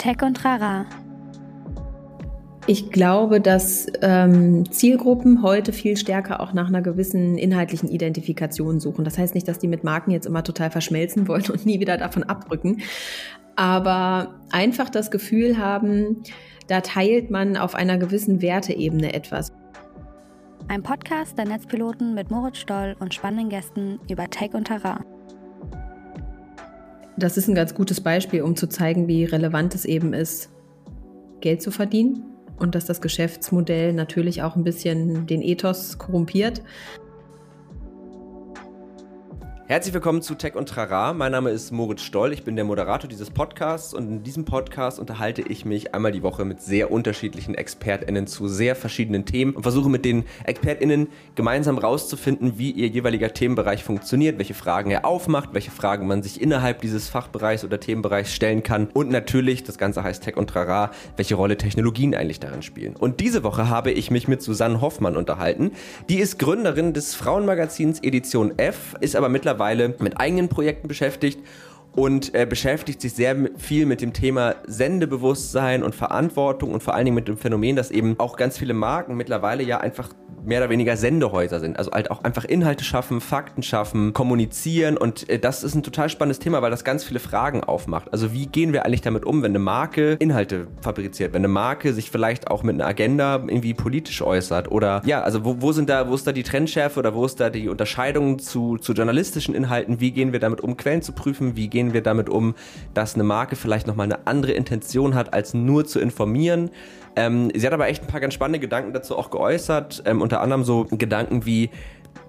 Tech und Rara. Ich glaube, dass ähm, Zielgruppen heute viel stärker auch nach einer gewissen inhaltlichen Identifikation suchen. Das heißt nicht, dass die mit Marken jetzt immer total verschmelzen wollen und nie wieder davon abrücken, aber einfach das Gefühl haben, da teilt man auf einer gewissen Werteebene etwas. Ein Podcast der Netzpiloten mit Moritz Stoll und spannenden Gästen über Tech und Terrain. Das ist ein ganz gutes Beispiel, um zu zeigen, wie relevant es eben ist, Geld zu verdienen und dass das Geschäftsmodell natürlich auch ein bisschen den Ethos korrumpiert. Herzlich willkommen zu Tech und Trara. Mein Name ist Moritz Stoll. Ich bin der Moderator dieses Podcasts und in diesem Podcast unterhalte ich mich einmal die Woche mit sehr unterschiedlichen ExpertInnen zu sehr verschiedenen Themen und versuche mit den ExpertInnen gemeinsam rauszufinden, wie ihr jeweiliger Themenbereich funktioniert, welche Fragen er aufmacht, welche Fragen man sich innerhalb dieses Fachbereichs oder Themenbereichs stellen kann und natürlich, das Ganze heißt Tech und Trara, welche Rolle Technologien eigentlich darin spielen. Und diese Woche habe ich mich mit Susanne Hoffmann unterhalten. Die ist Gründerin des Frauenmagazins Edition F, ist aber mittlerweile mittlerweile mit eigenen Projekten beschäftigt und äh, beschäftigt sich sehr viel mit dem Thema Sendebewusstsein und Verantwortung und vor allen Dingen mit dem Phänomen, dass eben auch ganz viele Marken mittlerweile ja einfach mehr oder weniger Sendehäuser sind. Also halt auch einfach Inhalte schaffen, Fakten schaffen, kommunizieren und äh, das ist ein total spannendes Thema, weil das ganz viele Fragen aufmacht. Also wie gehen wir eigentlich damit um, wenn eine Marke Inhalte fabriziert, wenn eine Marke sich vielleicht auch mit einer Agenda irgendwie politisch äußert oder ja, also wo, wo sind da, wo ist da die Trendschärfe oder wo ist da die Unterscheidung zu, zu journalistischen Inhalten? Wie gehen wir damit um, Quellen zu prüfen? Wie gehen wir damit um, dass eine Marke vielleicht nochmal eine andere Intention hat, als nur zu informieren? Ähm, sie hat aber echt ein paar ganz spannende Gedanken dazu auch geäußert. Ähm, unter anderem so Gedanken wie,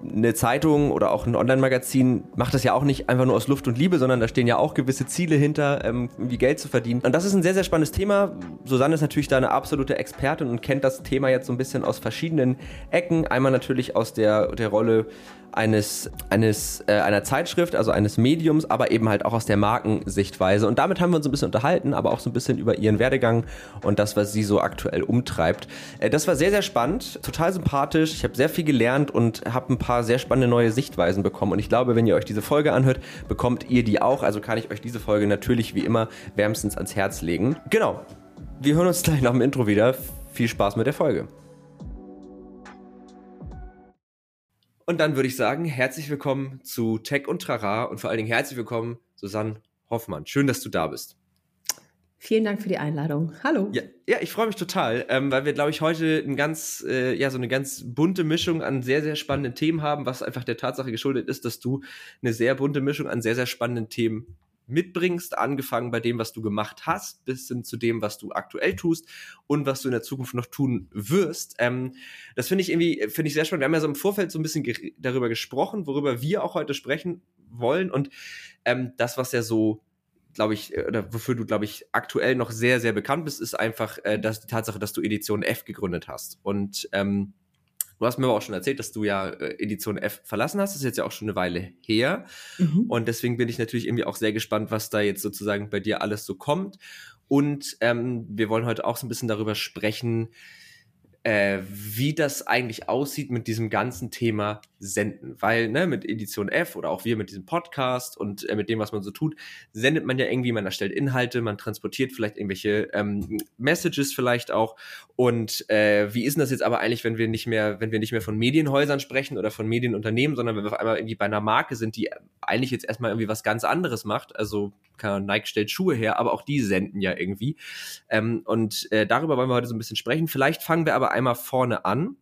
eine Zeitung oder auch ein Online-Magazin macht das ja auch nicht einfach nur aus Luft und Liebe, sondern da stehen ja auch gewisse Ziele hinter, ähm, wie Geld zu verdienen. Und das ist ein sehr, sehr spannendes Thema. Susanne ist natürlich da eine absolute Expertin und kennt das Thema jetzt so ein bisschen aus verschiedenen Ecken. Einmal natürlich aus der, der Rolle eines, eines, äh, einer Zeitschrift, also eines Mediums, aber eben halt auch aus der Markensichtweise. Und damit haben wir uns ein bisschen unterhalten, aber auch so ein bisschen über ihren Werdegang und das, was sie so aktuell umtreibt. Äh, das war sehr, sehr spannend, total sympathisch. Ich habe sehr viel gelernt und habe ein paar sehr spannende neue Sichtweisen bekommen. Und ich glaube, wenn ihr euch diese Folge anhört, bekommt ihr die auch. Also kann ich euch diese Folge natürlich wie immer wärmstens ans Herz legen. Genau. Wir hören uns gleich nach dem Intro wieder. Viel Spaß mit der Folge. Und dann würde ich sagen, herzlich willkommen zu Tech und Trara und vor allen Dingen herzlich willkommen, Susanne Hoffmann. Schön, dass du da bist. Vielen Dank für die Einladung. Hallo. Ja, ja ich freue mich total, ähm, weil wir, glaube ich, heute ein ganz, äh, ja, so eine ganz bunte Mischung an sehr, sehr spannenden Themen haben, was einfach der Tatsache geschuldet ist, dass du eine sehr bunte Mischung an sehr, sehr spannenden Themen mitbringst, angefangen bei dem, was du gemacht hast, bis hin zu dem, was du aktuell tust und was du in der Zukunft noch tun wirst. Ähm, das finde ich irgendwie, finde ich sehr spannend. Wir haben ja so im Vorfeld so ein bisschen darüber gesprochen, worüber wir auch heute sprechen wollen und ähm, das, was ja so glaube ich, äh, oder wofür du, glaube ich, aktuell noch sehr, sehr bekannt bist, ist einfach äh, dass die Tatsache, dass du Edition F gegründet hast. Und ähm, Du hast mir aber auch schon erzählt, dass du ja äh, Edition F verlassen hast. Das ist jetzt ja auch schon eine Weile her. Mhm. Und deswegen bin ich natürlich irgendwie auch sehr gespannt, was da jetzt sozusagen bei dir alles so kommt. Und ähm, wir wollen heute auch so ein bisschen darüber sprechen, äh, wie das eigentlich aussieht mit diesem ganzen Thema Senden. Weil ne, mit Edition F oder auch wir mit diesem Podcast und äh, mit dem, was man so tut, sendet man ja irgendwie, man erstellt Inhalte, man transportiert vielleicht irgendwelche ähm, Messages vielleicht auch. Und äh, wie ist denn das jetzt aber eigentlich, wenn wir nicht mehr, wenn wir nicht mehr von Medienhäusern sprechen oder von Medienunternehmen, sondern wenn wir auf einmal irgendwie bei einer Marke sind, die eigentlich jetzt erstmal irgendwie was ganz anderes macht. Also Nike stellt Schuhe her, aber auch die senden ja irgendwie. Ähm, und äh, darüber wollen wir heute so ein bisschen sprechen. Vielleicht fangen wir aber einmal vorne an.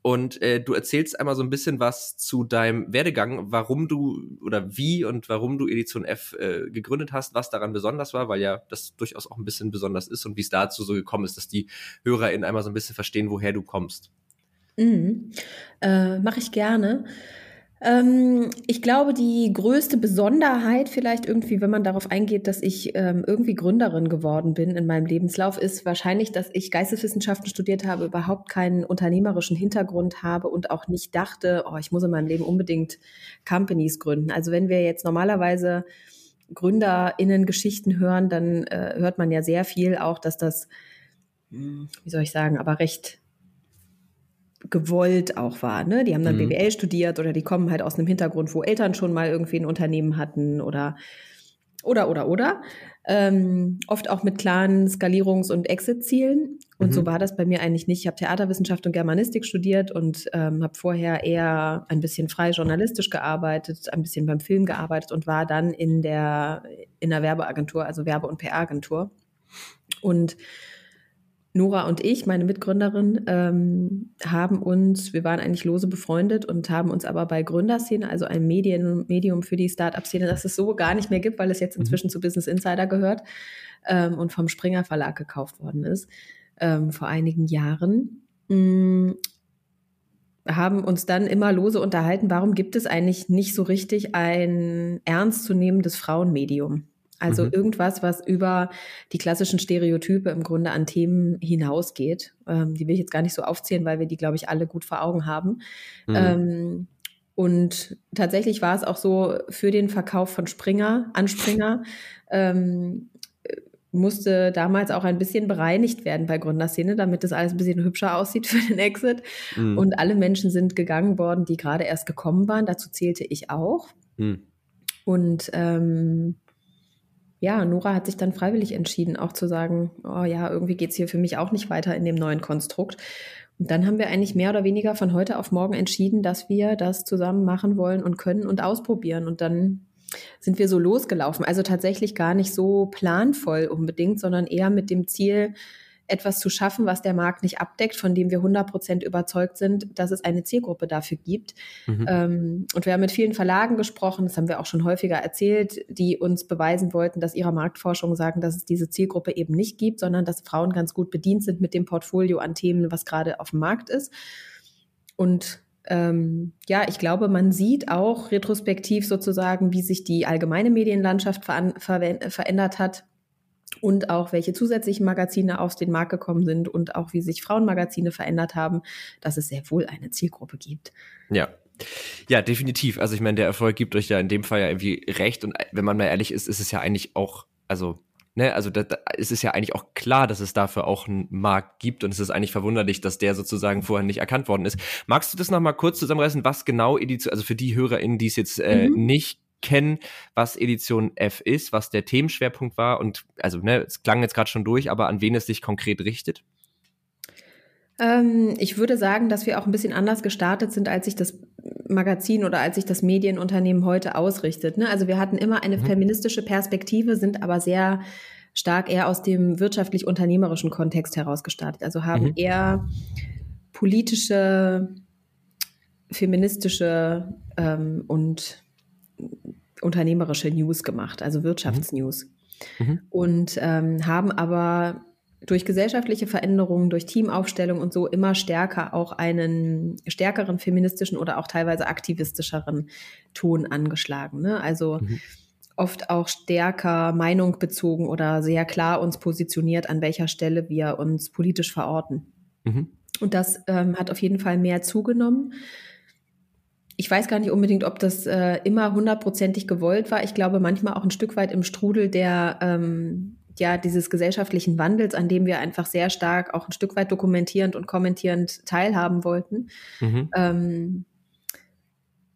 Und äh, du erzählst einmal so ein bisschen was zu deinem Werdegang, warum du oder wie und warum du Edition F äh, gegründet hast, was daran besonders war, weil ja das durchaus auch ein bisschen besonders ist und wie es dazu so gekommen ist, dass die HörerInnen einmal so ein bisschen verstehen, woher du kommst. Mhm. Äh, Mache ich gerne. Ähm, ich glaube, die größte Besonderheit vielleicht irgendwie, wenn man darauf eingeht, dass ich ähm, irgendwie Gründerin geworden bin in meinem Lebenslauf, ist wahrscheinlich, dass ich Geisteswissenschaften studiert habe, überhaupt keinen unternehmerischen Hintergrund habe und auch nicht dachte, oh, ich muss in meinem Leben unbedingt Companies gründen. Also wenn wir jetzt normalerweise GründerInnen-Geschichten hören, dann äh, hört man ja sehr viel auch, dass das, hm, wie soll ich sagen, aber recht gewollt auch war. Ne? Die haben dann mhm. BWL studiert oder die kommen halt aus einem Hintergrund, wo Eltern schon mal irgendwie ein Unternehmen hatten oder oder, oder, oder. Ähm, oft auch mit klaren Skalierungs- und Exit-Zielen. Und mhm. so war das bei mir eigentlich nicht. Ich habe Theaterwissenschaft und Germanistik studiert und ähm, habe vorher eher ein bisschen frei journalistisch gearbeitet, ein bisschen beim Film gearbeitet und war dann in der, in der Werbeagentur, also Werbe- und PR-Agentur. Und Nora und ich, meine Mitgründerin, ähm, haben uns, wir waren eigentlich lose befreundet und haben uns aber bei Gründerszene, also ein Medien, Medium für die Startup-Szene, das es so gar nicht mehr gibt, weil es jetzt mhm. inzwischen mhm. zu Business Insider gehört ähm, und vom Springer Verlag gekauft worden ist, ähm, vor einigen Jahren. Mh, haben uns dann immer lose unterhalten, warum gibt es eigentlich nicht so richtig ein ernstzunehmendes Frauenmedium? Also mhm. irgendwas, was über die klassischen Stereotype im Grunde an Themen hinausgeht. Ähm, die will ich jetzt gar nicht so aufzählen, weil wir die, glaube ich, alle gut vor Augen haben. Mhm. Ähm, und tatsächlich war es auch so für den Verkauf von Springer an Springer ähm, musste damals auch ein bisschen bereinigt werden bei Gründerszene, damit das alles ein bisschen hübscher aussieht für den Exit. Mhm. Und alle Menschen sind gegangen worden, die gerade erst gekommen waren. Dazu zählte ich auch. Mhm. Und ähm, ja, Nora hat sich dann freiwillig entschieden, auch zu sagen, oh ja, irgendwie geht's hier für mich auch nicht weiter in dem neuen Konstrukt. Und dann haben wir eigentlich mehr oder weniger von heute auf morgen entschieden, dass wir das zusammen machen wollen und können und ausprobieren. Und dann sind wir so losgelaufen. Also tatsächlich gar nicht so planvoll unbedingt, sondern eher mit dem Ziel, etwas zu schaffen, was der Markt nicht abdeckt, von dem wir 100 Prozent überzeugt sind, dass es eine Zielgruppe dafür gibt. Mhm. Ähm, und wir haben mit vielen Verlagen gesprochen, das haben wir auch schon häufiger erzählt, die uns beweisen wollten, dass ihre Marktforschung sagen, dass es diese Zielgruppe eben nicht gibt, sondern dass Frauen ganz gut bedient sind mit dem Portfolio an Themen, was gerade auf dem Markt ist. Und ähm, ja, ich glaube, man sieht auch retrospektiv sozusagen, wie sich die allgemeine Medienlandschaft ver ver verändert hat und auch welche zusätzlichen Magazine auf den Markt gekommen sind und auch wie sich Frauenmagazine verändert haben, dass es sehr wohl eine Zielgruppe gibt. Ja. Ja, definitiv. Also ich meine, der Erfolg gibt euch ja in dem Fall ja irgendwie recht und wenn man mal ehrlich ist, ist es ja eigentlich auch, also Ne, also da, da ist es ja eigentlich auch klar, dass es dafür auch einen Markt gibt und es ist eigentlich verwunderlich, dass der sozusagen vorher nicht erkannt worden ist. Magst du das nochmal kurz zusammenreißen, was genau Edition, also für die HörerInnen, die es jetzt äh, mhm. nicht kennen, was Edition F ist, was der Themenschwerpunkt war und also ne, es klang jetzt gerade schon durch, aber an wen es sich konkret richtet? Ähm, ich würde sagen, dass wir auch ein bisschen anders gestartet sind, als sich das Magazin oder als sich das Medienunternehmen heute ausrichtet. Ne? Also wir hatten immer eine mhm. feministische Perspektive, sind aber sehr stark eher aus dem wirtschaftlich-unternehmerischen Kontext heraus gestartet. Also haben mhm. eher politische, feministische ähm, und unternehmerische News gemacht, also Wirtschaftsnews. Mhm. mhm. Und ähm, haben aber durch gesellschaftliche Veränderungen, durch Teamaufstellung und so immer stärker auch einen stärkeren feministischen oder auch teilweise aktivistischeren Ton angeschlagen. Ne? Also mhm. oft auch stärker Meinung bezogen oder sehr klar uns positioniert, an welcher Stelle wir uns politisch verorten. Mhm. Und das ähm, hat auf jeden Fall mehr zugenommen ich weiß gar nicht unbedingt, ob das äh, immer hundertprozentig gewollt war. Ich glaube manchmal auch ein Stück weit im Strudel der ähm, ja dieses gesellschaftlichen Wandels, an dem wir einfach sehr stark auch ein Stück weit dokumentierend und kommentierend teilhaben wollten. Mhm. Ähm,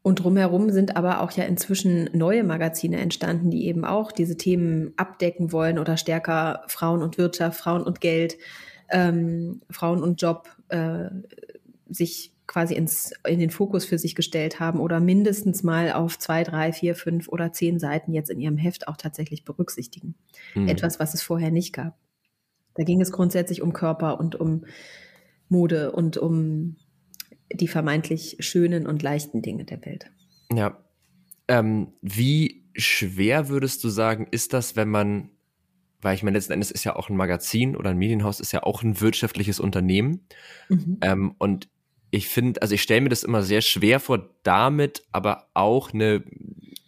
und drumherum sind aber auch ja inzwischen neue Magazine entstanden, die eben auch diese Themen abdecken wollen oder stärker Frauen und Wirtschaft, Frauen und Geld, ähm, Frauen und Job äh, sich quasi ins, in den Fokus für sich gestellt haben oder mindestens mal auf zwei, drei, vier, fünf oder zehn Seiten jetzt in ihrem Heft auch tatsächlich berücksichtigen. Mhm. Etwas, was es vorher nicht gab. Da ging es grundsätzlich um Körper und um Mode und um die vermeintlich schönen und leichten Dinge der Welt. Ja. Ähm, wie schwer würdest du sagen, ist das, wenn man, weil ich meine, letzten Endes ist ja auch ein Magazin oder ein Medienhaus, ist ja auch ein wirtschaftliches Unternehmen. Mhm. Ähm, und ich finde, also ich stelle mir das immer sehr schwer vor, damit aber auch eine,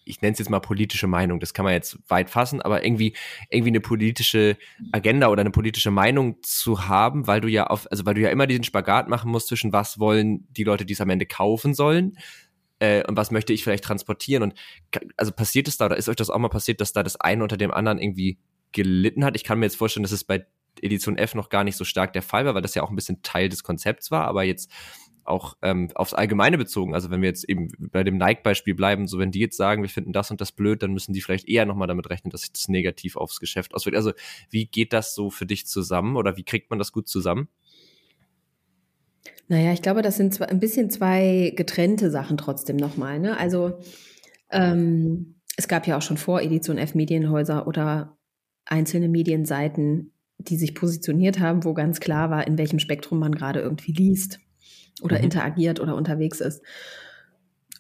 ich nenne es jetzt mal politische Meinung, das kann man jetzt weit fassen, aber irgendwie, irgendwie eine politische Agenda oder eine politische Meinung zu haben, weil du ja auf, also weil du ja immer diesen Spagat machen musst zwischen was wollen die Leute, die es am Ende kaufen sollen, äh, und was möchte ich vielleicht transportieren. Und also passiert es da oder ist euch das auch mal passiert, dass da das eine unter dem anderen irgendwie gelitten hat? Ich kann mir jetzt vorstellen, dass es bei Edition F noch gar nicht so stark der Fall war, weil das ja auch ein bisschen Teil des Konzepts war, aber jetzt auch ähm, aufs Allgemeine bezogen. Also wenn wir jetzt eben bei dem Nike-Beispiel bleiben, so wenn die jetzt sagen, wir finden das und das blöd, dann müssen die vielleicht eher nochmal damit rechnen, dass sich das negativ aufs Geschäft auswirkt. Also wie geht das so für dich zusammen oder wie kriegt man das gut zusammen? Naja, ich glaube, das sind ein bisschen zwei getrennte Sachen trotzdem nochmal. Ne? Also ähm, es gab ja auch schon vor Edition F Medienhäuser oder einzelne Medienseiten, die sich positioniert haben, wo ganz klar war, in welchem Spektrum man gerade irgendwie liest oder mhm. interagiert oder unterwegs ist.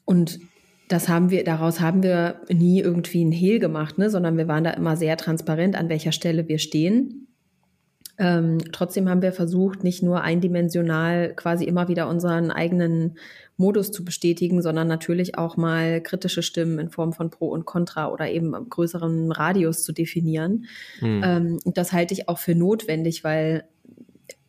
Und das haben wir, daraus haben wir nie irgendwie ein Hehl gemacht, ne, sondern wir waren da immer sehr transparent, an welcher Stelle wir stehen. Ähm, trotzdem haben wir versucht, nicht nur eindimensional quasi immer wieder unseren eigenen Modus zu bestätigen, sondern natürlich auch mal kritische Stimmen in Form von Pro und Contra oder eben größeren Radius zu definieren. Mhm. Ähm, das halte ich auch für notwendig, weil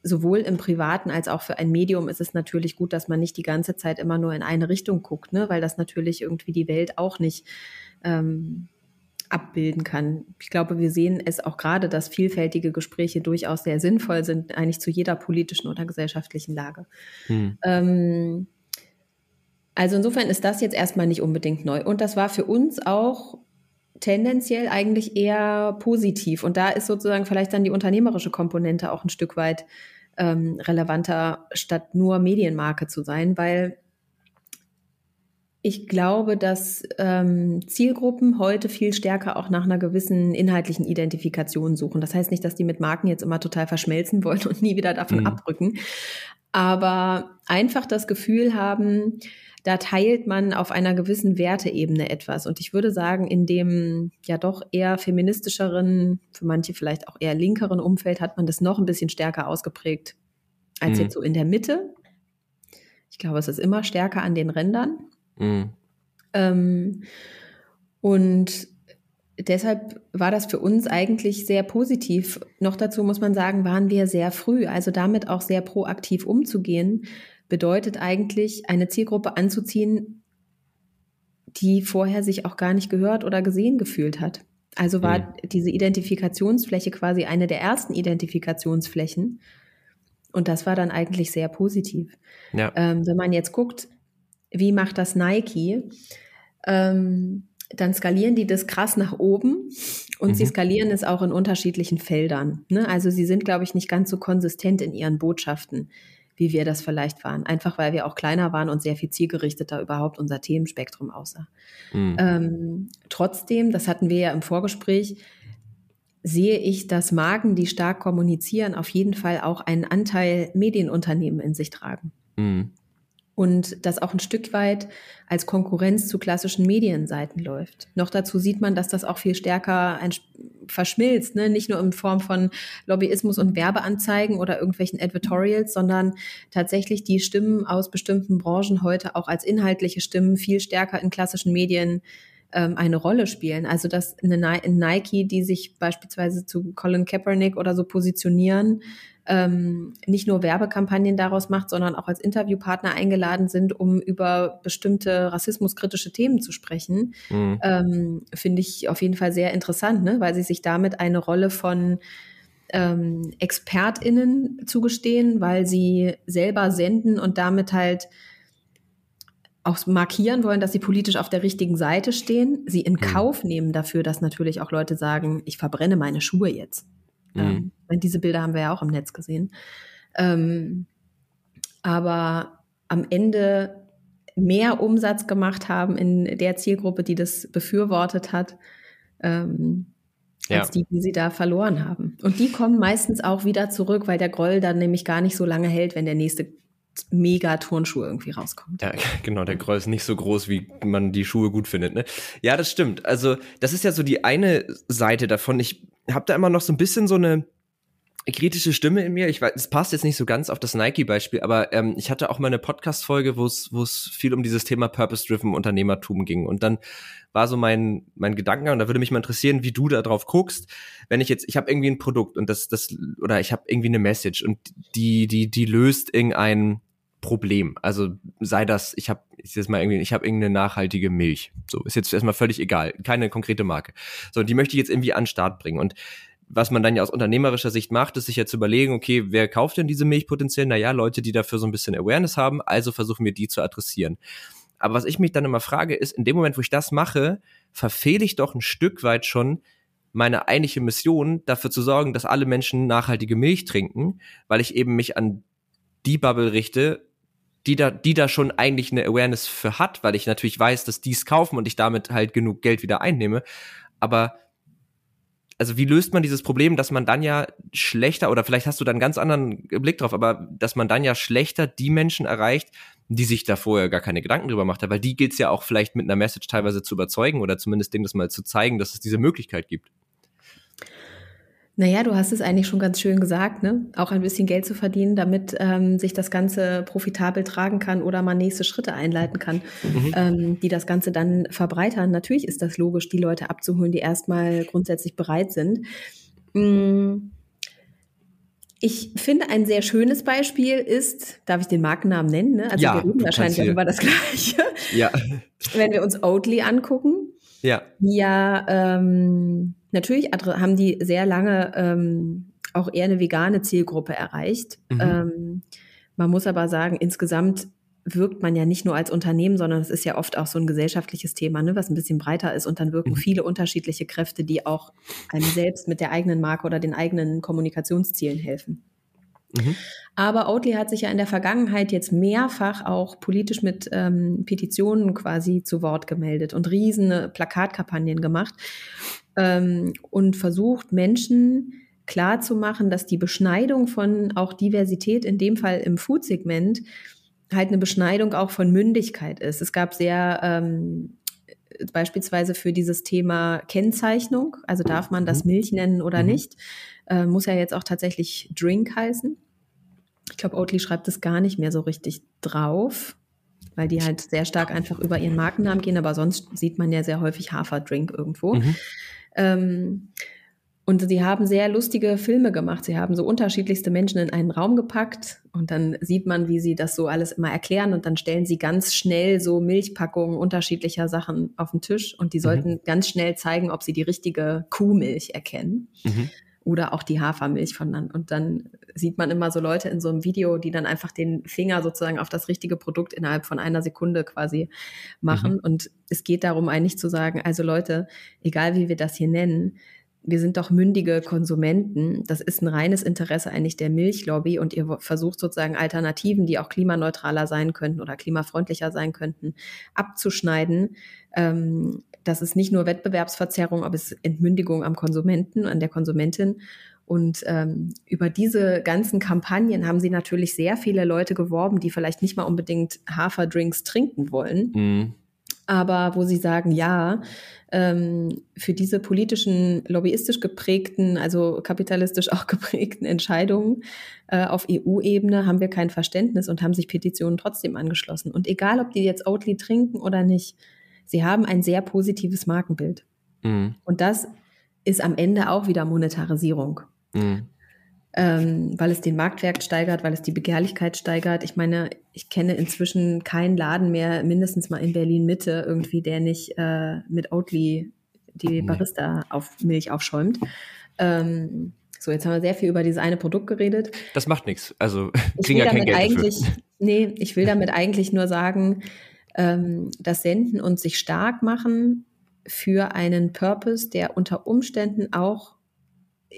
sowohl im Privaten als auch für ein Medium ist es natürlich gut, dass man nicht die ganze Zeit immer nur in eine Richtung guckt, ne? weil das natürlich irgendwie die Welt auch nicht ähm, abbilden kann. Ich glaube, wir sehen es auch gerade, dass vielfältige Gespräche durchaus sehr sinnvoll sind, eigentlich zu jeder politischen oder gesellschaftlichen Lage. Hm. Ähm, also insofern ist das jetzt erstmal nicht unbedingt neu. Und das war für uns auch tendenziell eigentlich eher positiv. Und da ist sozusagen vielleicht dann die unternehmerische Komponente auch ein Stück weit ähm, relevanter, statt nur Medienmarke zu sein, weil ich glaube, dass ähm, Zielgruppen heute viel stärker auch nach einer gewissen inhaltlichen Identifikation suchen. Das heißt nicht, dass die mit Marken jetzt immer total verschmelzen wollen und nie wieder davon mhm. abrücken, aber einfach das Gefühl haben, da teilt man auf einer gewissen Werteebene etwas. Und ich würde sagen, in dem ja doch eher feministischeren, für manche vielleicht auch eher linkeren Umfeld hat man das noch ein bisschen stärker ausgeprägt als mhm. jetzt so in der Mitte. Ich glaube, es ist immer stärker an den Rändern. Mhm. Ähm, und deshalb war das für uns eigentlich sehr positiv. Noch dazu muss man sagen, waren wir sehr früh, also damit auch sehr proaktiv umzugehen, bedeutet eigentlich, eine Zielgruppe anzuziehen, die vorher sich auch gar nicht gehört oder gesehen gefühlt hat. Also war mhm. diese Identifikationsfläche quasi eine der ersten Identifikationsflächen. Und das war dann eigentlich sehr positiv. Ja. Ähm, wenn man jetzt guckt, wie macht das Nike? Ähm, dann skalieren die das krass nach oben und mhm. sie skalieren es auch in unterschiedlichen Feldern. Ne? Also sie sind, glaube ich, nicht ganz so konsistent in ihren Botschaften, wie wir das vielleicht waren. Einfach weil wir auch kleiner waren und sehr viel zielgerichteter überhaupt unser Themenspektrum aussah. Mhm. Ähm, trotzdem, das hatten wir ja im Vorgespräch, sehe ich, dass Marken, die stark kommunizieren, auf jeden Fall auch einen Anteil Medienunternehmen in sich tragen. Mhm und das auch ein Stück weit als Konkurrenz zu klassischen Medienseiten läuft. Noch dazu sieht man, dass das auch viel stärker ein, verschmilzt, ne? nicht nur in Form von Lobbyismus und Werbeanzeigen oder irgendwelchen Advertorials, sondern tatsächlich die Stimmen aus bestimmten Branchen heute auch als inhaltliche Stimmen viel stärker in klassischen Medien ähm, eine Rolle spielen. Also dass eine Nike, die sich beispielsweise zu Colin Kaepernick oder so positionieren, ähm, nicht nur Werbekampagnen daraus macht, sondern auch als Interviewpartner eingeladen sind, um über bestimmte rassismuskritische Themen zu sprechen, mhm. ähm, finde ich auf jeden Fall sehr interessant, ne? weil sie sich damit eine Rolle von ähm, ExpertInnen zugestehen, weil sie selber senden und damit halt auch markieren wollen, dass sie politisch auf der richtigen Seite stehen, sie in mhm. Kauf nehmen dafür, dass natürlich auch Leute sagen, ich verbrenne meine Schuhe jetzt. Mhm. Ähm, diese Bilder haben wir ja auch im Netz gesehen. Ähm, aber am Ende mehr Umsatz gemacht haben in der Zielgruppe, die das befürwortet hat, ähm, ja. als die, die sie da verloren haben. Und die kommen meistens auch wieder zurück, weil der Groll dann nämlich gar nicht so lange hält, wenn der nächste mega Turnschuhe irgendwie rauskommt. Ja, genau, der Groll ist nicht so groß, wie man die Schuhe gut findet. Ne? Ja, das stimmt. Also das ist ja so die eine Seite davon. Ich habe da immer noch so ein bisschen so eine kritische Stimme in mir. Ich weiß, es passt jetzt nicht so ganz auf das Nike-Beispiel, aber ähm, ich hatte auch mal eine Podcast-Folge, wo es viel um dieses Thema Purpose-Driven Unternehmertum ging. Und dann war so mein mein Gedankengang, und da würde mich mal interessieren, wie du da drauf guckst, wenn ich jetzt, ich habe irgendwie ein Produkt und das das oder ich habe irgendwie eine Message und die die die löst irgendein Problem. Also sei das, ich habe ich jetzt mal irgendwie, ich habe irgendeine nachhaltige Milch. So ist jetzt erstmal völlig egal, keine konkrete Marke. So, die möchte ich jetzt irgendwie an den Start bringen und was man dann ja aus unternehmerischer Sicht macht, ist sich ja zu überlegen, okay, wer kauft denn diese Milch potenziell? Naja, Leute, die dafür so ein bisschen Awareness haben, also versuchen wir die zu adressieren. Aber was ich mich dann immer frage, ist, in dem Moment, wo ich das mache, verfehle ich doch ein Stück weit schon meine eigentliche Mission, dafür zu sorgen, dass alle Menschen nachhaltige Milch trinken, weil ich eben mich an die Bubble richte, die da, die da schon eigentlich eine Awareness für hat, weil ich natürlich weiß, dass die es kaufen und ich damit halt genug Geld wieder einnehme. Aber also wie löst man dieses Problem, dass man dann ja schlechter, oder vielleicht hast du da einen ganz anderen Blick drauf, aber dass man dann ja schlechter die Menschen erreicht, die sich da vorher gar keine Gedanken drüber macht, weil die gilt es ja auch vielleicht mit einer Message teilweise zu überzeugen oder zumindest denen das mal zu zeigen, dass es diese Möglichkeit gibt. Naja, du hast es eigentlich schon ganz schön gesagt, ne? Auch ein bisschen Geld zu verdienen, damit ähm, sich das Ganze profitabel tragen kann oder man nächste Schritte einleiten kann, mhm. ähm, die das Ganze dann verbreitern. Natürlich ist das logisch, die Leute abzuholen, die erstmal grundsätzlich bereit sind. Mhm. Ich finde, ein sehr schönes Beispiel ist, darf ich den Markennamen nennen? Ne? Also ja, wir reden wahrscheinlich auch über das Gleiche. Ja. Wenn wir uns Oatly angucken. Ja. Ja, ähm, Natürlich haben die sehr lange ähm, auch eher eine vegane Zielgruppe erreicht. Mhm. Ähm, man muss aber sagen, insgesamt wirkt man ja nicht nur als Unternehmen, sondern es ist ja oft auch so ein gesellschaftliches Thema, ne, was ein bisschen breiter ist und dann wirken mhm. viele unterschiedliche Kräfte, die auch einem selbst mit der eigenen Marke oder den eigenen Kommunikationszielen helfen. Mhm. Aber Oatly hat sich ja in der Vergangenheit jetzt mehrfach auch politisch mit ähm, Petitionen quasi zu Wort gemeldet und riesene Plakatkampagnen gemacht ähm, und versucht Menschen klar zu machen, dass die Beschneidung von auch Diversität, in dem Fall im Food-Segment, halt eine Beschneidung auch von Mündigkeit ist. Es gab sehr ähm, beispielsweise für dieses Thema Kennzeichnung, also darf man das mhm. Milch nennen oder mhm. nicht, äh, muss ja jetzt auch tatsächlich Drink heißen. Ich glaube, Oatly schreibt es gar nicht mehr so richtig drauf, weil die halt sehr stark einfach über ihren Markennamen gehen, aber sonst sieht man ja sehr häufig Haferdrink irgendwo. Mhm. Ähm, und sie haben sehr lustige Filme gemacht. Sie haben so unterschiedlichste Menschen in einen Raum gepackt und dann sieht man, wie sie das so alles immer erklären und dann stellen sie ganz schnell so Milchpackungen unterschiedlicher Sachen auf den Tisch und die mhm. sollten mhm. ganz schnell zeigen, ob sie die richtige Kuhmilch erkennen. Mhm oder auch die Hafermilch von dann. Und dann sieht man immer so Leute in so einem Video, die dann einfach den Finger sozusagen auf das richtige Produkt innerhalb von einer Sekunde quasi machen. Mhm. Und es geht darum eigentlich zu sagen, also Leute, egal wie wir das hier nennen, wir sind doch mündige Konsumenten. Das ist ein reines Interesse eigentlich der Milchlobby und ihr versucht sozusagen Alternativen, die auch klimaneutraler sein könnten oder klimafreundlicher sein könnten, abzuschneiden. Ähm, das ist nicht nur Wettbewerbsverzerrung, aber es ist Entmündigung am Konsumenten, an der Konsumentin. Und ähm, über diese ganzen Kampagnen haben sie natürlich sehr viele Leute geworben, die vielleicht nicht mal unbedingt Haferdrinks trinken wollen. Mhm. Aber wo sie sagen, ja, ähm, für diese politischen, lobbyistisch geprägten, also kapitalistisch auch geprägten Entscheidungen äh, auf EU-Ebene haben wir kein Verständnis und haben sich Petitionen trotzdem angeschlossen. Und egal, ob die jetzt Oatly trinken oder nicht, sie haben ein sehr positives Markenbild. Mhm. Und das ist am Ende auch wieder Monetarisierung. Mhm. Ähm, weil es den Marktwert steigert, weil es die Begehrlichkeit steigert. Ich meine, ich kenne inzwischen keinen Laden mehr, mindestens mal in Berlin Mitte, irgendwie, der nicht äh, mit Oatly die Barista auf Milch aufschäumt. Ähm, so, jetzt haben wir sehr viel über dieses eine Produkt geredet. Das macht nichts. Also ich will ja damit eigentlich, dafür. nee, ich will damit eigentlich nur sagen, ähm, das Senden und sich stark machen für einen Purpose, der unter Umständen auch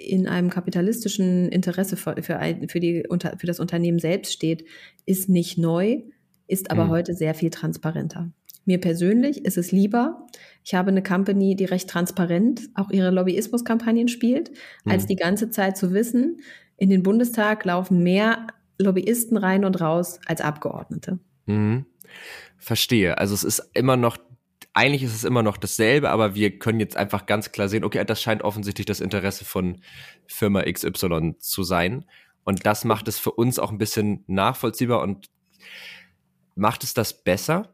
in einem kapitalistischen Interesse für, für, ein, für, die, für das Unternehmen selbst steht, ist nicht neu, ist aber mhm. heute sehr viel transparenter. Mir persönlich ist es lieber, ich habe eine Company, die recht transparent auch ihre Lobbyismuskampagnen spielt, mhm. als die ganze Zeit zu wissen, in den Bundestag laufen mehr Lobbyisten rein und raus als Abgeordnete. Mhm. Verstehe. Also es ist immer noch, eigentlich ist es immer noch dasselbe, aber wir können jetzt einfach ganz klar sehen, okay, das scheint offensichtlich das Interesse von Firma XY zu sein. Und das macht es für uns auch ein bisschen nachvollziehbar und macht es das besser?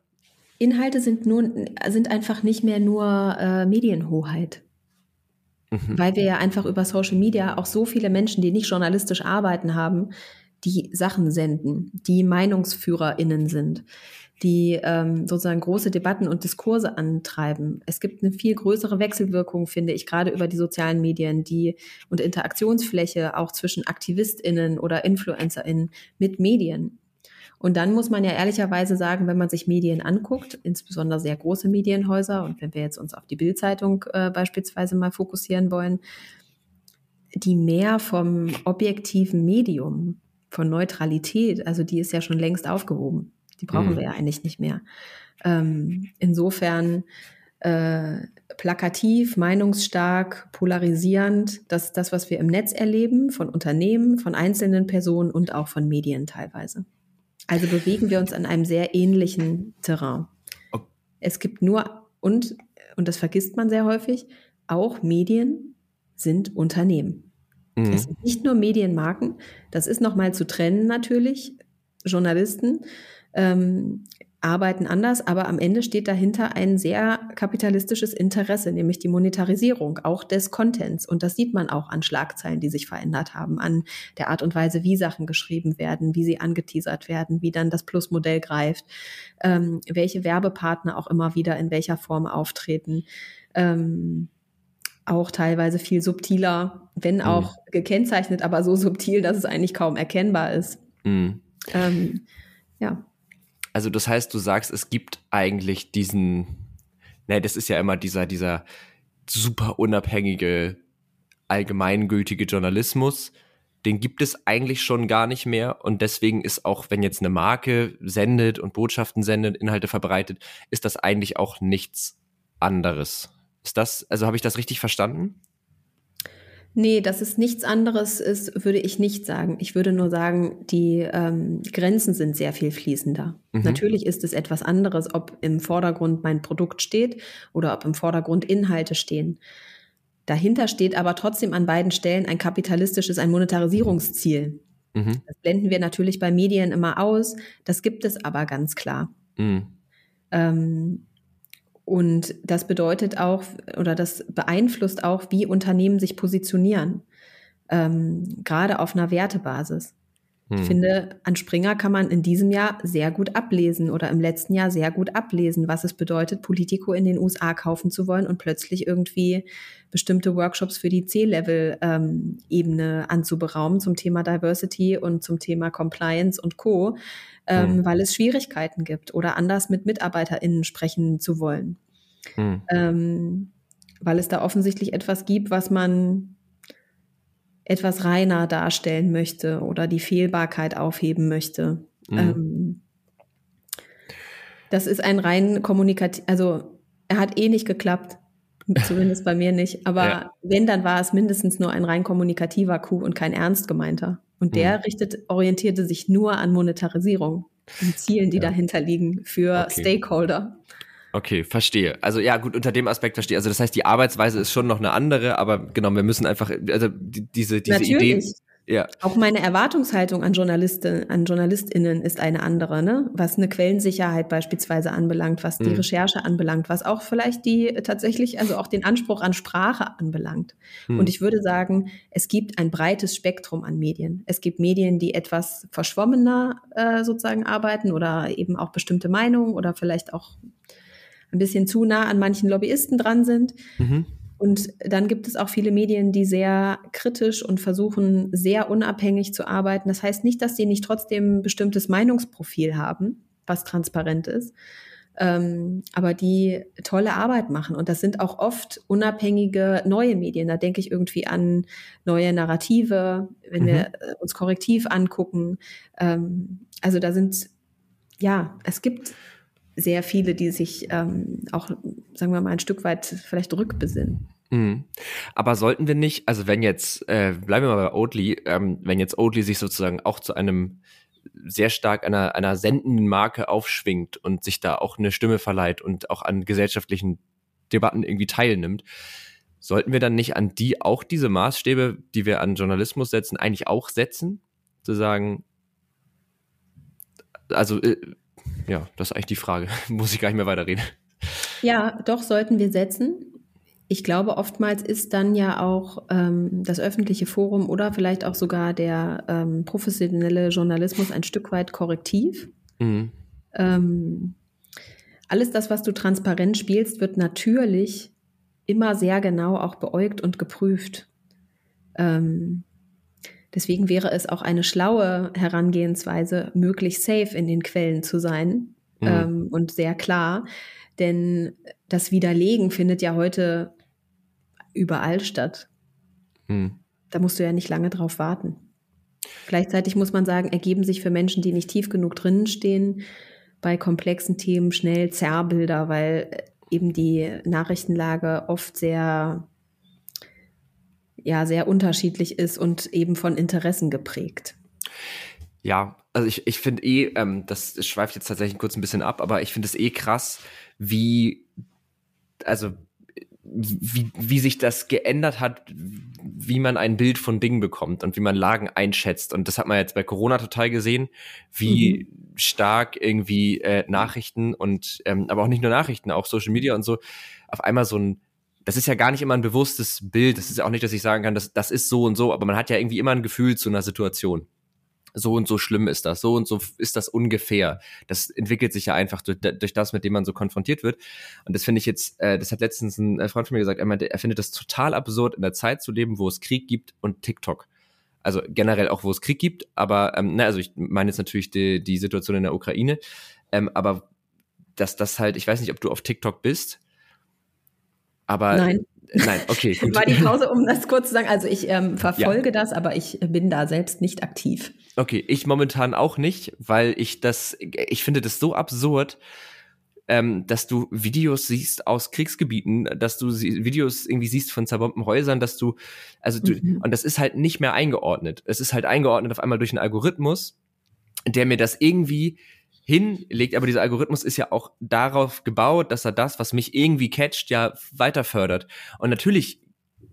Inhalte sind nur, sind einfach nicht mehr nur äh, Medienhoheit. Mhm. Weil wir ja einfach über Social Media auch so viele Menschen, die nicht journalistisch arbeiten haben, die Sachen senden, die MeinungsführerInnen sind, die ähm, sozusagen große Debatten und Diskurse antreiben. Es gibt eine viel größere Wechselwirkung, finde ich, gerade über die sozialen Medien, die und Interaktionsfläche auch zwischen AktivistInnen oder InfluencerInnen mit Medien. Und dann muss man ja ehrlicherweise sagen, wenn man sich Medien anguckt, insbesondere sehr große Medienhäuser, und wenn wir jetzt uns auf die Bildzeitung äh, beispielsweise mal fokussieren wollen, die mehr vom objektiven Medium, von Neutralität, also die ist ja schon längst aufgehoben. Die brauchen mhm. wir ja eigentlich nicht mehr. Ähm, insofern äh, plakativ, meinungsstark, polarisierend, das ist das, was wir im Netz erleben, von Unternehmen, von einzelnen Personen und auch von Medien teilweise. Also bewegen wir uns an einem sehr ähnlichen Terrain. Okay. Es gibt nur, und, und das vergisst man sehr häufig, auch Medien sind Unternehmen. Mhm. Es sind nicht nur Medienmarken, das ist nochmal zu trennen natürlich. Journalisten ähm, arbeiten anders, aber am Ende steht dahinter ein sehr kapitalistisches Interesse, nämlich die Monetarisierung auch des Contents. Und das sieht man auch an Schlagzeilen, die sich verändert haben, an der Art und Weise, wie Sachen geschrieben werden, wie sie angeteasert werden, wie dann das Plusmodell greift, ähm, welche Werbepartner auch immer wieder in welcher Form auftreten. Ähm, auch teilweise viel subtiler, wenn mhm. auch mhm. gekennzeichnet, aber so subtil, dass es eigentlich kaum erkennbar ist. Mhm. Ähm, ja. Also das heißt, du sagst, es gibt eigentlich diesen, ne, das ist ja immer dieser, dieser super unabhängige, allgemeingültige Journalismus, den gibt es eigentlich schon gar nicht mehr. Und deswegen ist auch, wenn jetzt eine Marke sendet und Botschaften sendet, Inhalte verbreitet, ist das eigentlich auch nichts anderes. Ist das, also habe ich das richtig verstanden? Nee, dass es nichts anderes ist, würde ich nicht sagen. Ich würde nur sagen, die ähm, Grenzen sind sehr viel fließender. Mhm. Natürlich ist es etwas anderes, ob im Vordergrund mein Produkt steht oder ob im Vordergrund Inhalte stehen. Dahinter steht aber trotzdem an beiden Stellen ein kapitalistisches, ein Monetarisierungsziel. Mhm. Das blenden wir natürlich bei Medien immer aus. Das gibt es aber ganz klar. Mhm. Ähm, und das bedeutet auch, oder das beeinflusst auch, wie Unternehmen sich positionieren, ähm, gerade auf einer Wertebasis. Hm. Ich finde, an Springer kann man in diesem Jahr sehr gut ablesen oder im letzten Jahr sehr gut ablesen, was es bedeutet, Politico in den USA kaufen zu wollen und plötzlich irgendwie bestimmte Workshops für die C-Level-Ebene ähm, anzuberaumen zum Thema Diversity und zum Thema Compliance und Co mhm. weil es Schwierigkeiten gibt oder anders mit MitarbeiterInnen sprechen zu wollen. Mhm. Weil es da offensichtlich etwas gibt, was man etwas reiner darstellen möchte oder die Fehlbarkeit aufheben möchte. Mhm. Ähm, das ist ein rein kommunikativ, also er hat eh nicht geklappt. Zumindest bei mir nicht. Aber ja. wenn, dann war es mindestens nur ein rein kommunikativer Coup und kein ernst gemeinter. Und der mhm. richtet, orientierte sich nur an Monetarisierung und Zielen, die ja. dahinter liegen für okay. Stakeholder. Okay, verstehe. Also ja, gut, unter dem Aspekt verstehe. Also das heißt, die Arbeitsweise ist schon noch eine andere, aber genau, wir müssen einfach, also diese, diese Natürlich. Idee ja. Auch meine Erwartungshaltung an Journalisten, an JournalistInnen ist eine andere, ne? Was eine Quellensicherheit beispielsweise anbelangt, was die mhm. Recherche anbelangt, was auch vielleicht die tatsächlich, also auch den Anspruch an Sprache anbelangt. Mhm. Und ich würde sagen, es gibt ein breites Spektrum an Medien. Es gibt Medien, die etwas verschwommener äh, sozusagen arbeiten oder eben auch bestimmte Meinungen oder vielleicht auch ein bisschen zu nah an manchen Lobbyisten dran sind. Mhm. Und dann gibt es auch viele Medien, die sehr kritisch und versuchen, sehr unabhängig zu arbeiten. Das heißt nicht, dass sie nicht trotzdem ein bestimmtes Meinungsprofil haben, was transparent ist, ähm, aber die tolle Arbeit machen. Und das sind auch oft unabhängige neue Medien. Da denke ich irgendwie an neue Narrative, wenn mhm. wir äh, uns korrektiv angucken. Ähm, also da sind, ja, es gibt sehr viele, die sich ähm, auch, sagen wir mal, ein Stück weit vielleicht rückbesinnen. Mhm. Aber sollten wir nicht, also wenn jetzt, äh, bleiben wir mal bei Oatly, ähm, wenn jetzt Oatly sich sozusagen auch zu einem sehr stark einer, einer sendenden Marke aufschwingt und sich da auch eine Stimme verleiht und auch an gesellschaftlichen Debatten irgendwie teilnimmt, sollten wir dann nicht an die auch diese Maßstäbe, die wir an Journalismus setzen, eigentlich auch setzen? Zu sagen, also, äh, ja, das ist eigentlich die Frage. Muss ich gar nicht mehr weiterreden. Ja, doch sollten wir setzen ich glaube, oftmals ist dann ja auch ähm, das öffentliche Forum oder vielleicht auch sogar der ähm, professionelle Journalismus ein Stück weit korrektiv. Mhm. Ähm, alles das, was du transparent spielst, wird natürlich immer sehr genau auch beäugt und geprüft. Ähm, deswegen wäre es auch eine schlaue Herangehensweise, möglichst safe in den Quellen zu sein mhm. ähm, und sehr klar. Denn das Widerlegen findet ja heute überall statt. Mhm. Da musst du ja nicht lange drauf warten. Gleichzeitig muss man sagen, ergeben sich für Menschen, die nicht tief genug drinnen stehen, bei komplexen Themen schnell Zerrbilder, weil eben die Nachrichtenlage oft sehr, ja, sehr unterschiedlich ist und eben von Interessen geprägt. Ja, also ich, ich finde eh, ähm, das schweift jetzt tatsächlich kurz ein bisschen ab, aber ich finde es eh krass, wie, also wie, wie sich das geändert hat, wie man ein Bild von Dingen bekommt und wie man Lagen einschätzt. Und das hat man jetzt bei Corona total gesehen, wie mhm. stark irgendwie äh, Nachrichten und ähm, aber auch nicht nur Nachrichten, auch Social Media und so auf einmal so ein das ist ja gar nicht immer ein bewusstes Bild. Das ist ja auch nicht, dass ich sagen kann, das, das ist so und so, aber man hat ja irgendwie immer ein Gefühl zu einer Situation so und so schlimm ist das, so und so ist das ungefähr. Das entwickelt sich ja einfach durch, durch das, mit dem man so konfrontiert wird. Und das finde ich jetzt, äh, das hat letztens ein äh, Freund von mir gesagt, er, meinte, er findet das total absurd, in der Zeit zu leben, wo es Krieg gibt und TikTok. Also generell auch, wo es Krieg gibt, aber, ähm, na, also ich meine jetzt natürlich die, die Situation in der Ukraine, ähm, aber dass das halt, ich weiß nicht, ob du auf TikTok bist, aber Nein. Nein, okay. Gut. War die Pause, um das kurz zu sagen. Also ich ähm, verfolge ja. das, aber ich bin da selbst nicht aktiv. Okay, ich momentan auch nicht, weil ich das, ich finde das so absurd, ähm, dass du Videos siehst aus Kriegsgebieten, dass du Videos irgendwie siehst von zerbombten Häusern, dass du, also du, mhm. und das ist halt nicht mehr eingeordnet. Es ist halt eingeordnet auf einmal durch einen Algorithmus, der mir das irgendwie hinlegt, aber dieser Algorithmus ist ja auch darauf gebaut, dass er das, was mich irgendwie catcht, ja weiter fördert. Und natürlich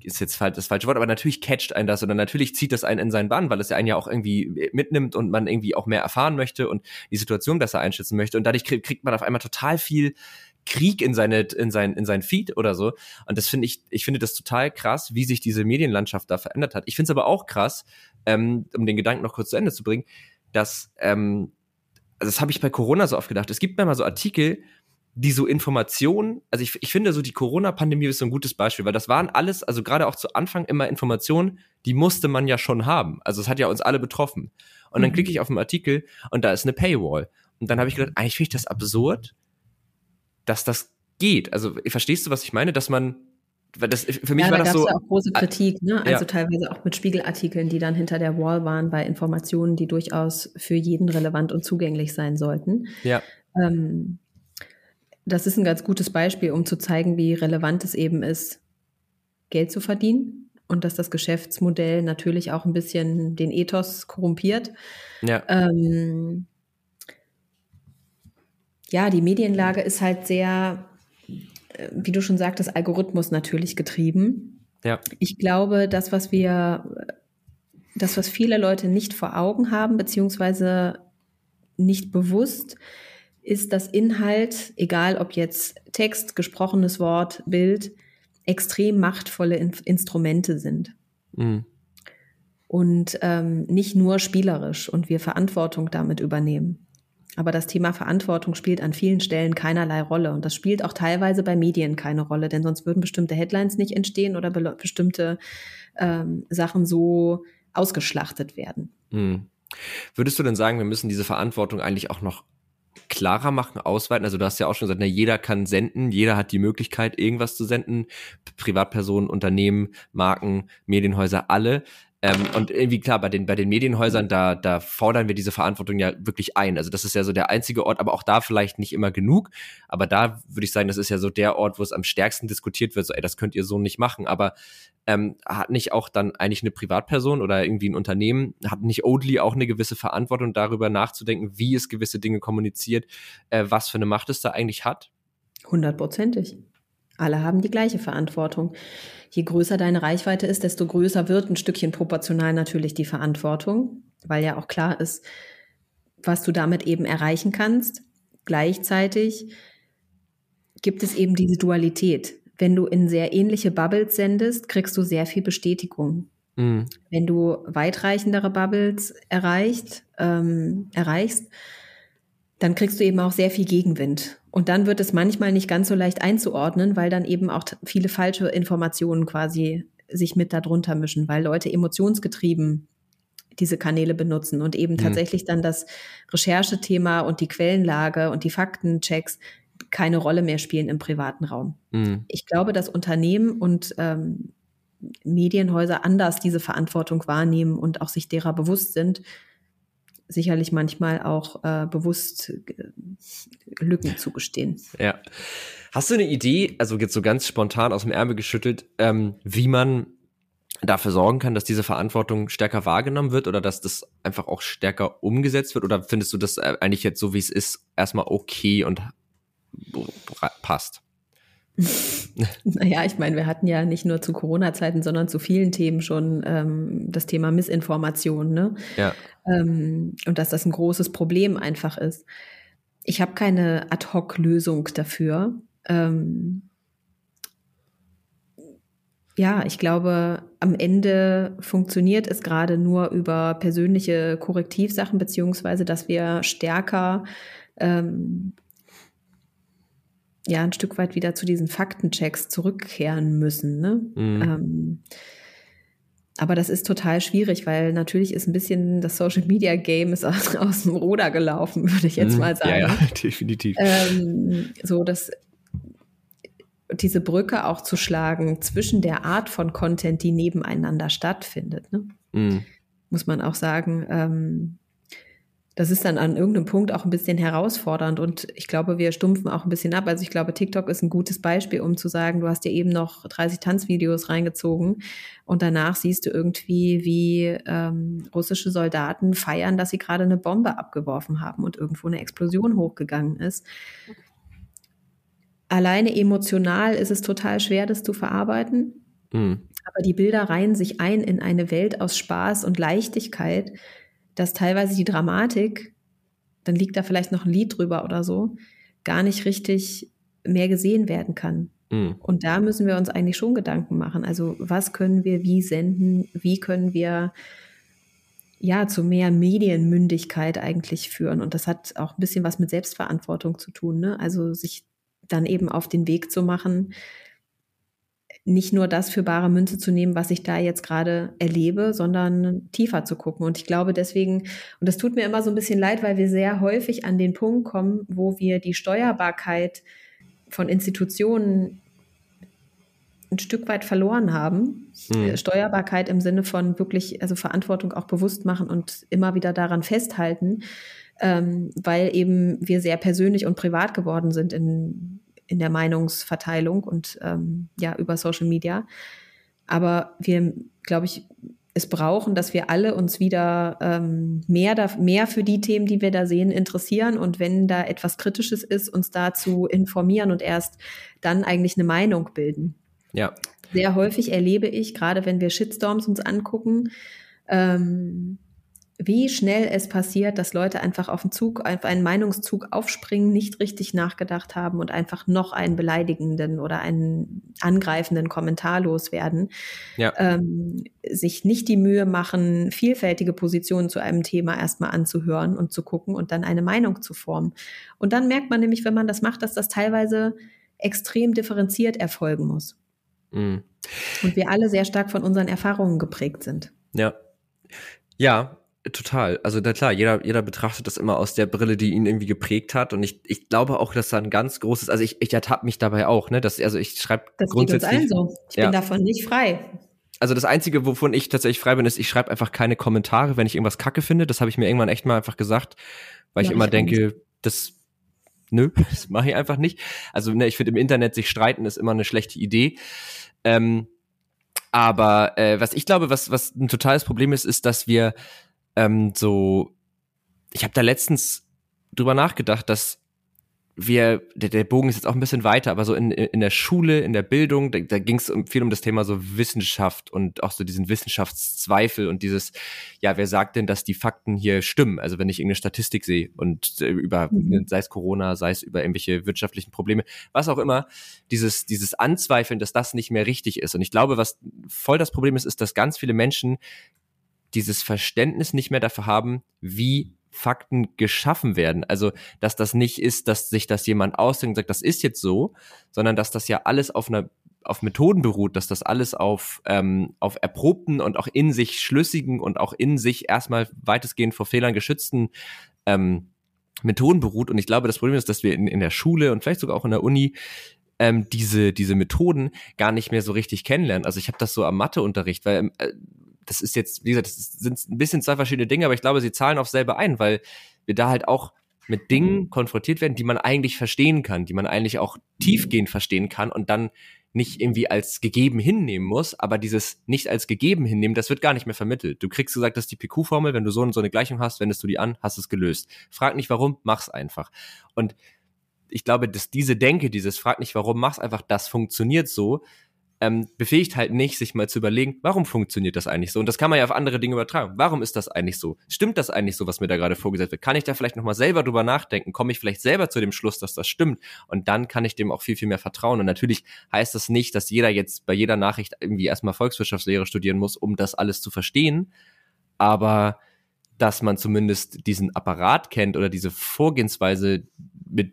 ist jetzt das falsche Wort, aber natürlich catcht einen das oder natürlich zieht das einen in seinen Bann, weil es ja einen ja auch irgendwie mitnimmt und man irgendwie auch mehr erfahren möchte und die Situation besser einschätzen möchte. Und dadurch kriegt man auf einmal total viel Krieg in seine, in sein, in sein Feed oder so. Und das finde ich, ich finde das total krass, wie sich diese Medienlandschaft da verändert hat. Ich finde es aber auch krass, ähm, um den Gedanken noch kurz zu Ende zu bringen, dass ähm, also das habe ich bei Corona so oft gedacht. Es gibt manchmal so Artikel, die so Informationen, also ich, ich finde so die Corona-Pandemie ist so ein gutes Beispiel, weil das waren alles, also gerade auch zu Anfang immer Informationen, die musste man ja schon haben. Also es hat ja uns alle betroffen. Und dann mhm. klicke ich auf einen Artikel und da ist eine Paywall. Und dann habe ich gedacht, eigentlich finde ich das absurd, dass das geht. Also verstehst du, was ich meine? Dass man das, für mich ja, war da das so. Ja auch große Kritik, ne? Also ja. teilweise auch mit Spiegelartikeln, die dann hinter der Wall waren bei Informationen, die durchaus für jeden relevant und zugänglich sein sollten. Ja. Ähm, das ist ein ganz gutes Beispiel, um zu zeigen, wie relevant es eben ist, Geld zu verdienen und dass das Geschäftsmodell natürlich auch ein bisschen den Ethos korrumpiert. Ja. Ähm, ja, die Medienlage ist halt sehr wie du schon sagtest, Algorithmus natürlich getrieben. Ja. Ich glaube, das, was wir, das, was viele Leute nicht vor Augen haben, beziehungsweise nicht bewusst, ist, dass Inhalt, egal ob jetzt Text, gesprochenes Wort, Bild, extrem machtvolle In Instrumente sind. Mhm. Und ähm, nicht nur spielerisch und wir Verantwortung damit übernehmen. Aber das Thema Verantwortung spielt an vielen Stellen keinerlei Rolle. Und das spielt auch teilweise bei Medien keine Rolle, denn sonst würden bestimmte Headlines nicht entstehen oder be bestimmte ähm, Sachen so ausgeschlachtet werden. Hm. Würdest du denn sagen, wir müssen diese Verantwortung eigentlich auch noch klarer machen, ausweiten? Also du hast ja auch schon gesagt, na, jeder kann senden, jeder hat die Möglichkeit, irgendwas zu senden. Privatpersonen, Unternehmen, Marken, Medienhäuser, alle. Ähm, und irgendwie klar, bei den, bei den Medienhäusern, da, da fordern wir diese Verantwortung ja wirklich ein. Also das ist ja so der einzige Ort, aber auch da vielleicht nicht immer genug. Aber da würde ich sagen, das ist ja so der Ort, wo es am stärksten diskutiert wird, so, ey, das könnt ihr so nicht machen. Aber ähm, hat nicht auch dann eigentlich eine Privatperson oder irgendwie ein Unternehmen, hat nicht Oatly auch eine gewisse Verantwortung darüber nachzudenken, wie es gewisse Dinge kommuniziert, äh, was für eine Macht es da eigentlich hat? Hundertprozentig. Alle haben die gleiche Verantwortung. Je größer deine Reichweite ist, desto größer wird ein Stückchen proportional natürlich die Verantwortung, weil ja auch klar ist, was du damit eben erreichen kannst. Gleichzeitig gibt es eben diese Dualität. Wenn du in sehr ähnliche Bubbles sendest, kriegst du sehr viel Bestätigung. Mhm. Wenn du weitreichendere Bubbles erreicht, ähm, erreichst, dann kriegst du eben auch sehr viel Gegenwind. Und dann wird es manchmal nicht ganz so leicht einzuordnen, weil dann eben auch viele falsche Informationen quasi sich mit darunter mischen, weil Leute emotionsgetrieben diese Kanäle benutzen und eben mhm. tatsächlich dann das Recherchethema und die Quellenlage und die Faktenchecks keine Rolle mehr spielen im privaten Raum. Mhm. Ich glaube, dass Unternehmen und ähm, Medienhäuser anders diese Verantwortung wahrnehmen und auch sich derer bewusst sind, sicherlich manchmal auch äh, bewusst äh, Lücken zugestehen. Ja. Hast du eine Idee, also jetzt so ganz spontan aus dem Ärmel geschüttelt, ähm, wie man dafür sorgen kann, dass diese Verantwortung stärker wahrgenommen wird oder dass das einfach auch stärker umgesetzt wird? Oder findest du das äh, eigentlich jetzt so, wie es ist, erstmal okay und passt? naja, ich meine, wir hatten ja nicht nur zu Corona-Zeiten, sondern zu vielen Themen schon ähm, das Thema Missinformation, ne? Ja. Ähm, und dass das ein großes Problem einfach ist. Ich habe keine Ad-Hoc-Lösung dafür. Ähm, ja, ich glaube, am Ende funktioniert es gerade nur über persönliche Korrektivsachen, beziehungsweise dass wir stärker ähm, ja ein Stück weit wieder zu diesen Faktenchecks zurückkehren müssen. Ne? Mhm. Ähm, aber das ist total schwierig, weil natürlich ist ein bisschen das Social Media Game ist aus, aus dem Ruder gelaufen, würde ich jetzt mhm. mal sagen. Ja, ja definitiv. Ähm, so, dass diese Brücke auch zu schlagen zwischen der Art von Content, die nebeneinander stattfindet. Ne? Mhm. Muss man auch sagen, ähm, das ist dann an irgendeinem Punkt auch ein bisschen herausfordernd und ich glaube, wir stumpfen auch ein bisschen ab. Also ich glaube, TikTok ist ein gutes Beispiel, um zu sagen, du hast dir eben noch 30 Tanzvideos reingezogen und danach siehst du irgendwie, wie ähm, russische Soldaten feiern, dass sie gerade eine Bombe abgeworfen haben und irgendwo eine Explosion hochgegangen ist. Alleine emotional ist es total schwer, das zu verarbeiten. Mhm. Aber die Bilder reihen sich ein in eine Welt aus Spaß und Leichtigkeit, dass teilweise die Dramatik, dann liegt da vielleicht noch ein Lied drüber oder so, gar nicht richtig mehr gesehen werden kann. Mhm. Und da müssen wir uns eigentlich schon Gedanken machen. Also was können wir wie senden? Wie können wir ja zu mehr Medienmündigkeit eigentlich führen? Und das hat auch ein bisschen was mit Selbstverantwortung zu tun. Ne? Also sich dann eben auf den Weg zu machen, nicht nur das für bare Münze zu nehmen, was ich da jetzt gerade erlebe, sondern tiefer zu gucken. Und ich glaube deswegen, und das tut mir immer so ein bisschen leid, weil wir sehr häufig an den Punkt kommen, wo wir die Steuerbarkeit von Institutionen ein Stück weit verloren haben. Hm. Steuerbarkeit im Sinne von wirklich, also Verantwortung auch bewusst machen und immer wieder daran festhalten, ähm, weil eben wir sehr persönlich und privat geworden sind in in der Meinungsverteilung und ähm, ja, über Social Media. Aber wir, glaube ich, es brauchen, dass wir alle uns wieder ähm, mehr, da, mehr für die Themen, die wir da sehen, interessieren und wenn da etwas Kritisches ist, uns dazu informieren und erst dann eigentlich eine Meinung bilden. Ja. Sehr häufig erlebe ich, gerade wenn wir Shitstorms uns angucken, ähm, wie schnell es passiert, dass Leute einfach auf den Zug, auf einen Meinungszug aufspringen, nicht richtig nachgedacht haben und einfach noch einen beleidigenden oder einen angreifenden Kommentar loswerden, ja. ähm, sich nicht die Mühe machen, vielfältige Positionen zu einem Thema erstmal anzuhören und zu gucken und dann eine Meinung zu formen. Und dann merkt man nämlich, wenn man das macht, dass das teilweise extrem differenziert erfolgen muss. Mhm. Und wir alle sehr stark von unseren Erfahrungen geprägt sind. Ja. Ja, Total. Also da, klar, jeder, jeder betrachtet das immer aus der Brille, die ihn irgendwie geprägt hat. Und ich, ich glaube auch, dass da ein ganz großes, also ich, ich ertappe mich dabei auch, ne? Dass, also ich schreibe grundsätzlich. Geht uns allen so. Ich ja. bin davon nicht frei. Also das Einzige, wovon ich tatsächlich frei bin, ist, ich schreibe einfach keine Kommentare, wenn ich irgendwas kacke finde. Das habe ich mir irgendwann echt mal einfach gesagt, weil ja, ich immer ich denke, nicht. das nö, das mache ich einfach nicht. Also ne, ich finde im Internet sich streiten ist immer eine schlechte Idee. Ähm, aber äh, was ich glaube, was, was ein totales Problem ist, ist, dass wir ähm, so, ich habe da letztens drüber nachgedacht, dass wir, der, der Bogen ist jetzt auch ein bisschen weiter, aber so in, in der Schule, in der Bildung, da, da ging es viel um das Thema so Wissenschaft und auch so diesen Wissenschaftszweifel und dieses, ja, wer sagt denn, dass die Fakten hier stimmen? Also wenn ich irgendeine Statistik sehe und äh, über, mhm. sei es Corona, sei es über irgendwelche wirtschaftlichen Probleme, was auch immer, dieses, dieses Anzweifeln, dass das nicht mehr richtig ist. Und ich glaube, was voll das Problem ist, ist, dass ganz viele Menschen dieses Verständnis nicht mehr dafür haben, wie Fakten geschaffen werden. Also, dass das nicht ist, dass sich das jemand ausdenkt und sagt, das ist jetzt so, sondern dass das ja alles auf einer auf Methoden beruht, dass das alles auf, ähm, auf erprobten und auch in sich schlüssigen und auch in sich erstmal weitestgehend vor Fehlern geschützten ähm, Methoden beruht. Und ich glaube, das Problem ist, dass wir in, in der Schule und vielleicht sogar auch in der Uni ähm, diese, diese Methoden gar nicht mehr so richtig kennenlernen. Also ich habe das so am Matheunterricht, weil äh, das ist jetzt, wie gesagt, das sind ein bisschen zwei verschiedene Dinge, aber ich glaube, sie zahlen auf selber ein, weil wir da halt auch mit Dingen konfrontiert werden, die man eigentlich verstehen kann, die man eigentlich auch tiefgehend verstehen kann und dann nicht irgendwie als gegeben hinnehmen muss, aber dieses nicht als gegeben hinnehmen, das wird gar nicht mehr vermittelt. Du kriegst gesagt, das ist die PQ-Formel, wenn du so und so eine Gleichung hast, wendest du die an, hast es gelöst. Frag nicht warum, mach's einfach. Und ich glaube, dass diese Denke, dieses Frag nicht warum, mach's einfach, das funktioniert so, ähm, befähigt halt nicht, sich mal zu überlegen, warum funktioniert das eigentlich so? Und das kann man ja auf andere Dinge übertragen. Warum ist das eigentlich so? Stimmt das eigentlich so, was mir da gerade vorgesetzt wird? Kann ich da vielleicht nochmal selber drüber nachdenken? Komme ich vielleicht selber zu dem Schluss, dass das stimmt? Und dann kann ich dem auch viel, viel mehr vertrauen. Und natürlich heißt das nicht, dass jeder jetzt bei jeder Nachricht irgendwie erstmal Volkswirtschaftslehre studieren muss, um das alles zu verstehen. Aber dass man zumindest diesen Apparat kennt oder diese Vorgehensweise, mit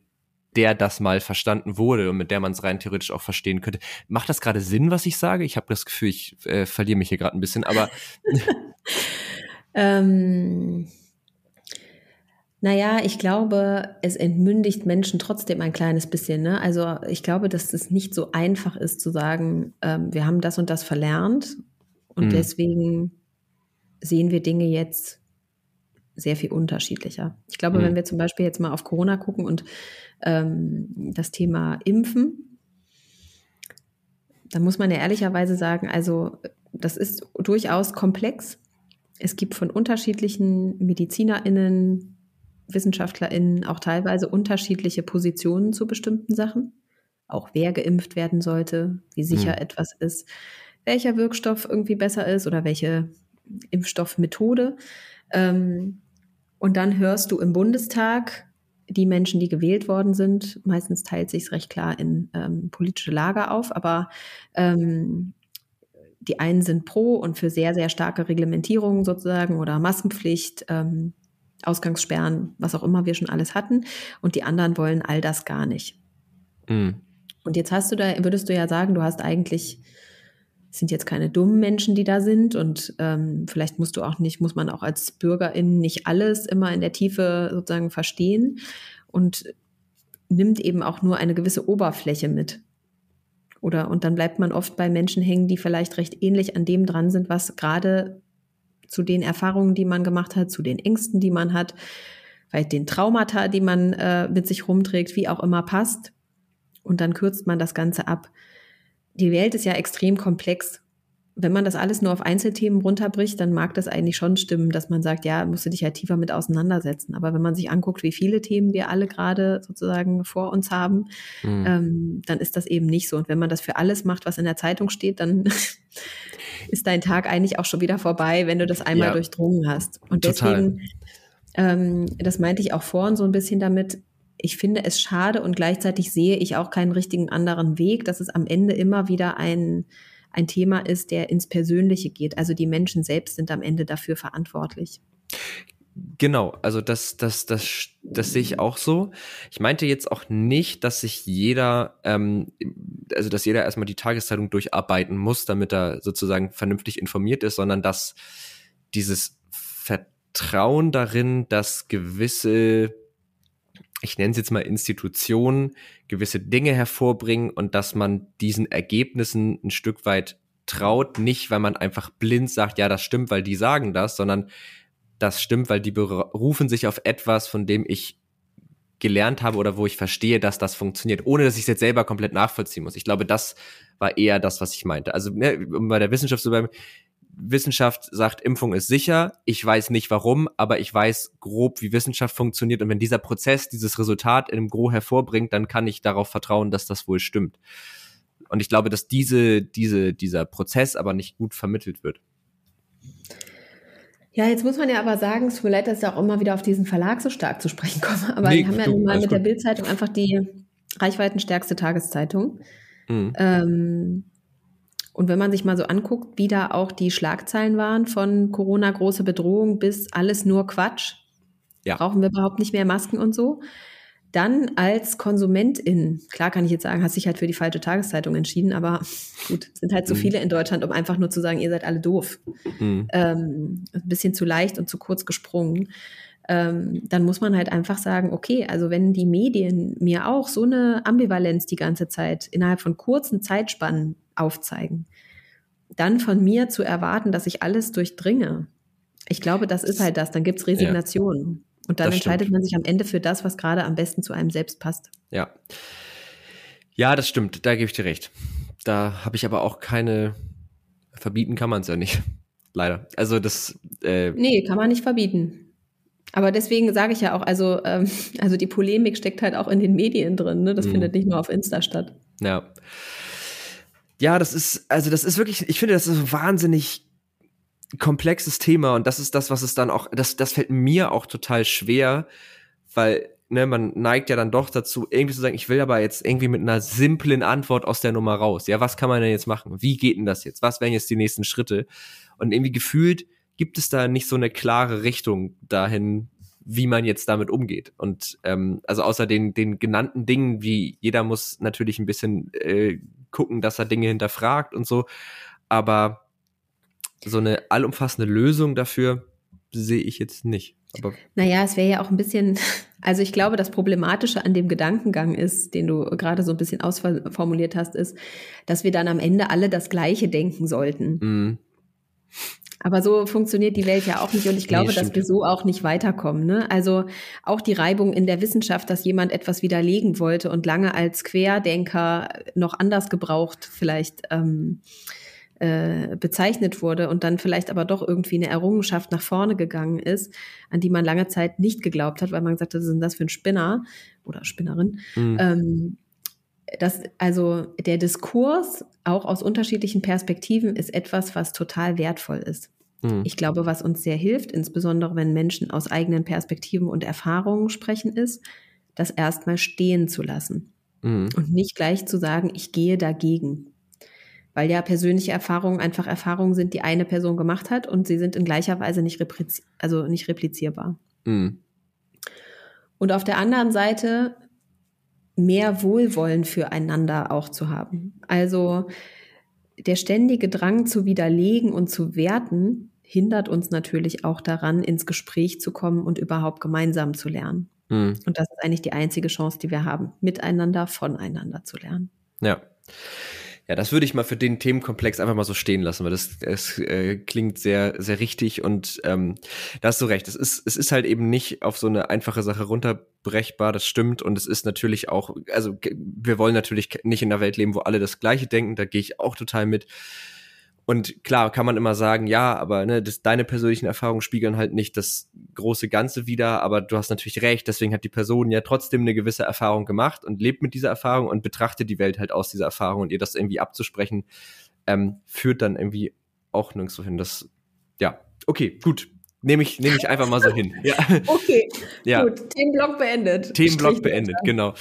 der das mal verstanden wurde und mit der man es rein theoretisch auch verstehen könnte. Macht das gerade Sinn, was ich sage? Ich habe das Gefühl, ich äh, verliere mich hier gerade ein bisschen, aber. ähm, naja, ich glaube, es entmündigt Menschen trotzdem ein kleines bisschen. Ne? Also ich glaube, dass es nicht so einfach ist zu sagen, ähm, wir haben das und das verlernt und mhm. deswegen sehen wir Dinge jetzt sehr viel unterschiedlicher. Ich glaube, mhm. wenn wir zum Beispiel jetzt mal auf Corona gucken und ähm, das Thema Impfen, da muss man ja ehrlicherweise sagen, also das ist durchaus komplex. Es gibt von unterschiedlichen MedizinerInnen, WissenschaftlerInnen auch teilweise unterschiedliche Positionen zu bestimmten Sachen. Auch wer geimpft werden sollte, wie sicher mhm. etwas ist, welcher Wirkstoff irgendwie besser ist oder welche Impfstoffmethode. Ähm, und dann hörst du im Bundestag die Menschen, die gewählt worden sind. Meistens teilt sich es recht klar in ähm, politische Lager auf, aber ähm, die einen sind pro und für sehr, sehr starke Reglementierungen sozusagen oder Maskenpflicht, ähm, Ausgangssperren, was auch immer wir schon alles hatten. Und die anderen wollen all das gar nicht. Mhm. Und jetzt hast du da, würdest du ja sagen, du hast eigentlich sind jetzt keine dummen Menschen, die da sind und ähm, vielleicht musst du auch nicht, muss man auch als Bürgerin nicht alles immer in der Tiefe sozusagen verstehen und nimmt eben auch nur eine gewisse Oberfläche mit. Oder und dann bleibt man oft bei Menschen hängen, die vielleicht recht ähnlich an dem dran sind, was gerade zu den Erfahrungen, die man gemacht hat, zu den Ängsten, die man hat, vielleicht den Traumata, die man äh, mit sich rumträgt, wie auch immer passt. Und dann kürzt man das Ganze ab die Welt ist ja extrem komplex. Wenn man das alles nur auf Einzelthemen runterbricht, dann mag das eigentlich schon stimmen, dass man sagt, ja, musst du dich ja tiefer mit auseinandersetzen. Aber wenn man sich anguckt, wie viele Themen wir alle gerade sozusagen vor uns haben, mhm. ähm, dann ist das eben nicht so. Und wenn man das für alles macht, was in der Zeitung steht, dann ist dein Tag eigentlich auch schon wieder vorbei, wenn du das einmal ja, durchdrungen hast. Und deswegen, ähm, das meinte ich auch vorhin so ein bisschen damit, ich finde es schade und gleichzeitig sehe ich auch keinen richtigen anderen Weg, dass es am Ende immer wieder ein, ein Thema ist, der ins Persönliche geht. Also die Menschen selbst sind am Ende dafür verantwortlich. Genau, also das, das, das, das sehe ich auch so. Ich meinte jetzt auch nicht, dass sich jeder, ähm, also dass jeder erstmal die Tageszeitung durcharbeiten muss, damit er sozusagen vernünftig informiert ist, sondern dass dieses Vertrauen darin, dass gewisse ich nenne es jetzt mal Institutionen, gewisse Dinge hervorbringen und dass man diesen Ergebnissen ein Stück weit traut, nicht weil man einfach blind sagt, ja, das stimmt, weil die sagen das, sondern das stimmt, weil die berufen sich auf etwas, von dem ich gelernt habe oder wo ich verstehe, dass das funktioniert, ohne dass ich es jetzt selber komplett nachvollziehen muss. Ich glaube, das war eher das, was ich meinte. Also ne, um bei der Wissenschaft zu bleiben, Wissenschaft sagt, Impfung ist sicher. Ich weiß nicht warum, aber ich weiß grob, wie Wissenschaft funktioniert. Und wenn dieser Prozess dieses Resultat in einem Gro hervorbringt, dann kann ich darauf vertrauen, dass das wohl stimmt. Und ich glaube, dass diese, diese, dieser Prozess aber nicht gut vermittelt wird. Ja, jetzt muss man ja aber sagen, es tut mir leid, dass ich auch immer wieder auf diesen Verlag so stark zu sprechen komme. Aber nee, die haben ja nun mal mit gut. der Bildzeitung einfach die reichweitenstärkste Tageszeitung. Mhm. Ähm, und wenn man sich mal so anguckt, wie da auch die Schlagzeilen waren von Corona große Bedrohung bis alles nur Quatsch, Ja. Brauchen wir überhaupt nicht mehr Masken und so? Dann als Konsumentin, klar kann ich jetzt sagen, hast dich halt für die falsche Tageszeitung entschieden, aber gut, sind halt so mhm. viele in Deutschland, um einfach nur zu sagen, ihr seid alle doof. Mhm. Ähm, ein bisschen zu leicht und zu kurz gesprungen. Ähm, dann muss man halt einfach sagen, okay, also wenn die Medien mir auch so eine Ambivalenz die ganze Zeit innerhalb von kurzen Zeitspannen aufzeigen, dann von mir zu erwarten, dass ich alles durchdringe. Ich glaube, das ist halt das. Dann gibt es Resignation. Ja. Und dann entscheidet man sich am Ende für das, was gerade am besten zu einem selbst passt. Ja. Ja, das stimmt. Da gebe ich dir recht. Da habe ich aber auch keine. Verbieten kann man es ja nicht. Leider. Also das. Äh nee, kann man nicht verbieten. Aber deswegen sage ich ja auch, also, ähm, also die Polemik steckt halt auch in den Medien drin. Ne? Das mhm. findet nicht nur auf Insta statt. Ja. Ja, das ist, also das ist wirklich, ich finde, das ist wahnsinnig komplexes Thema und das ist das, was es dann auch, das, das fällt mir auch total schwer, weil ne, man neigt ja dann doch dazu, irgendwie zu sagen, ich will aber jetzt irgendwie mit einer simplen Antwort aus der Nummer raus. Ja, was kann man denn jetzt machen? Wie geht denn das jetzt? Was wären jetzt die nächsten Schritte? Und irgendwie gefühlt gibt es da nicht so eine klare Richtung dahin, wie man jetzt damit umgeht. Und ähm, also außer den, den genannten Dingen, wie jeder muss natürlich ein bisschen äh, gucken, dass er Dinge hinterfragt und so. Aber so eine allumfassende Lösung dafür sehe ich jetzt nicht. Aber naja, es wäre ja auch ein bisschen, also ich glaube, das Problematische an dem Gedankengang ist, den du gerade so ein bisschen ausformuliert hast, ist, dass wir dann am Ende alle das Gleiche denken sollten. Mm. Aber so funktioniert die Welt ja auch nicht und ich glaube, nee, dass wir so auch nicht weiterkommen. Ne? Also auch die Reibung in der Wissenschaft, dass jemand etwas widerlegen wollte und lange als Querdenker noch anders gebraucht vielleicht ähm, äh, bezeichnet wurde und dann vielleicht aber doch irgendwie eine Errungenschaft nach vorne gegangen ist, an die man lange Zeit nicht geglaubt hat, weil man gesagt hat, was ist denn das für ein Spinner oder Spinnerin? Mhm. Ähm, das, also der Diskurs auch aus unterschiedlichen Perspektiven ist etwas, was total wertvoll ist. Mhm. Ich glaube, was uns sehr hilft, insbesondere wenn Menschen aus eigenen Perspektiven und Erfahrungen sprechen, ist, das erstmal stehen zu lassen mhm. und nicht gleich zu sagen, ich gehe dagegen weil ja persönliche Erfahrungen einfach Erfahrungen sind, die eine Person gemacht hat und sie sind in gleicher Weise nicht, repliz also nicht replizierbar. Mhm. Und auf der anderen Seite mehr Wohlwollen füreinander auch zu haben. Also der ständige Drang zu widerlegen und zu werten hindert uns natürlich auch daran, ins Gespräch zu kommen und überhaupt gemeinsam zu lernen. Mhm. Und das ist eigentlich die einzige Chance, die wir haben, miteinander, voneinander zu lernen. Ja. Ja, das würde ich mal für den Themenkomplex einfach mal so stehen lassen, weil das, das äh, klingt sehr, sehr richtig und ähm, da hast du recht. Es ist, es ist halt eben nicht auf so eine einfache Sache runterbrechbar, das stimmt. Und es ist natürlich auch, also wir wollen natürlich nicht in einer Welt leben, wo alle das Gleiche denken, da gehe ich auch total mit. Und klar kann man immer sagen, ja, aber ne, das, deine persönlichen Erfahrungen spiegeln halt nicht das große Ganze wieder, aber du hast natürlich recht, deswegen hat die Person ja trotzdem eine gewisse Erfahrung gemacht und lebt mit dieser Erfahrung und betrachtet die Welt halt aus dieser Erfahrung und ihr das irgendwie abzusprechen, ähm, führt dann irgendwie auch nirgendwo hin. Das, ja, okay, gut. Nehme ich, nehme ich einfach mal so hin. Ja. Okay, ja. gut. Themenblock beendet. Themenblock beendet, genau.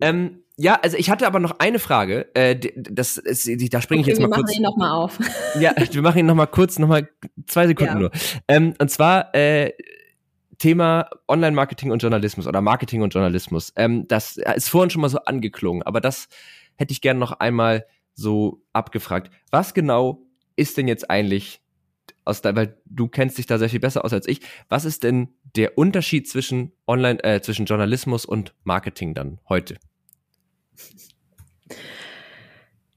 Ähm, ja, also ich hatte aber noch eine Frage. Äh, das, ist, da springe ich jetzt mal kurz. Wir machen ihn noch mal auf. ja, wir machen ihn noch mal kurz, noch mal zwei Sekunden ja. nur. Ähm, und zwar äh, Thema Online-Marketing und Journalismus oder Marketing und Journalismus. Ähm, das ist vorhin schon mal so angeklungen, aber das hätte ich gerne noch einmal so abgefragt. Was genau ist denn jetzt eigentlich aus da, weil du kennst dich da sehr viel besser aus als ich. Was ist denn der Unterschied zwischen Online, äh, zwischen Journalismus und Marketing dann heute?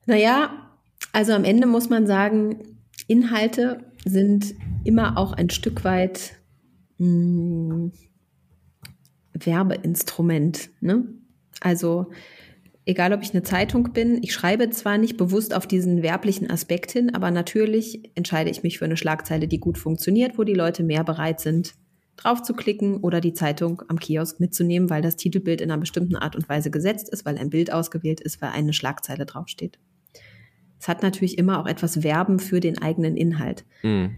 Naja, also am Ende muss man sagen, Inhalte sind immer auch ein Stück weit mh, hm, Werbeinstrument. Ne? Also egal ob ich eine Zeitung bin, ich schreibe zwar nicht bewusst auf diesen werblichen Aspekt hin, aber natürlich entscheide ich mich für eine Schlagzeile, die gut funktioniert, wo die Leute mehr bereit sind, drauf zu klicken oder die Zeitung am Kiosk mitzunehmen, weil das Titelbild in einer bestimmten Art und Weise gesetzt ist, weil ein Bild ausgewählt ist, weil eine Schlagzeile draufsteht. Es hat natürlich immer auch etwas Werben für den eigenen Inhalt. Mhm.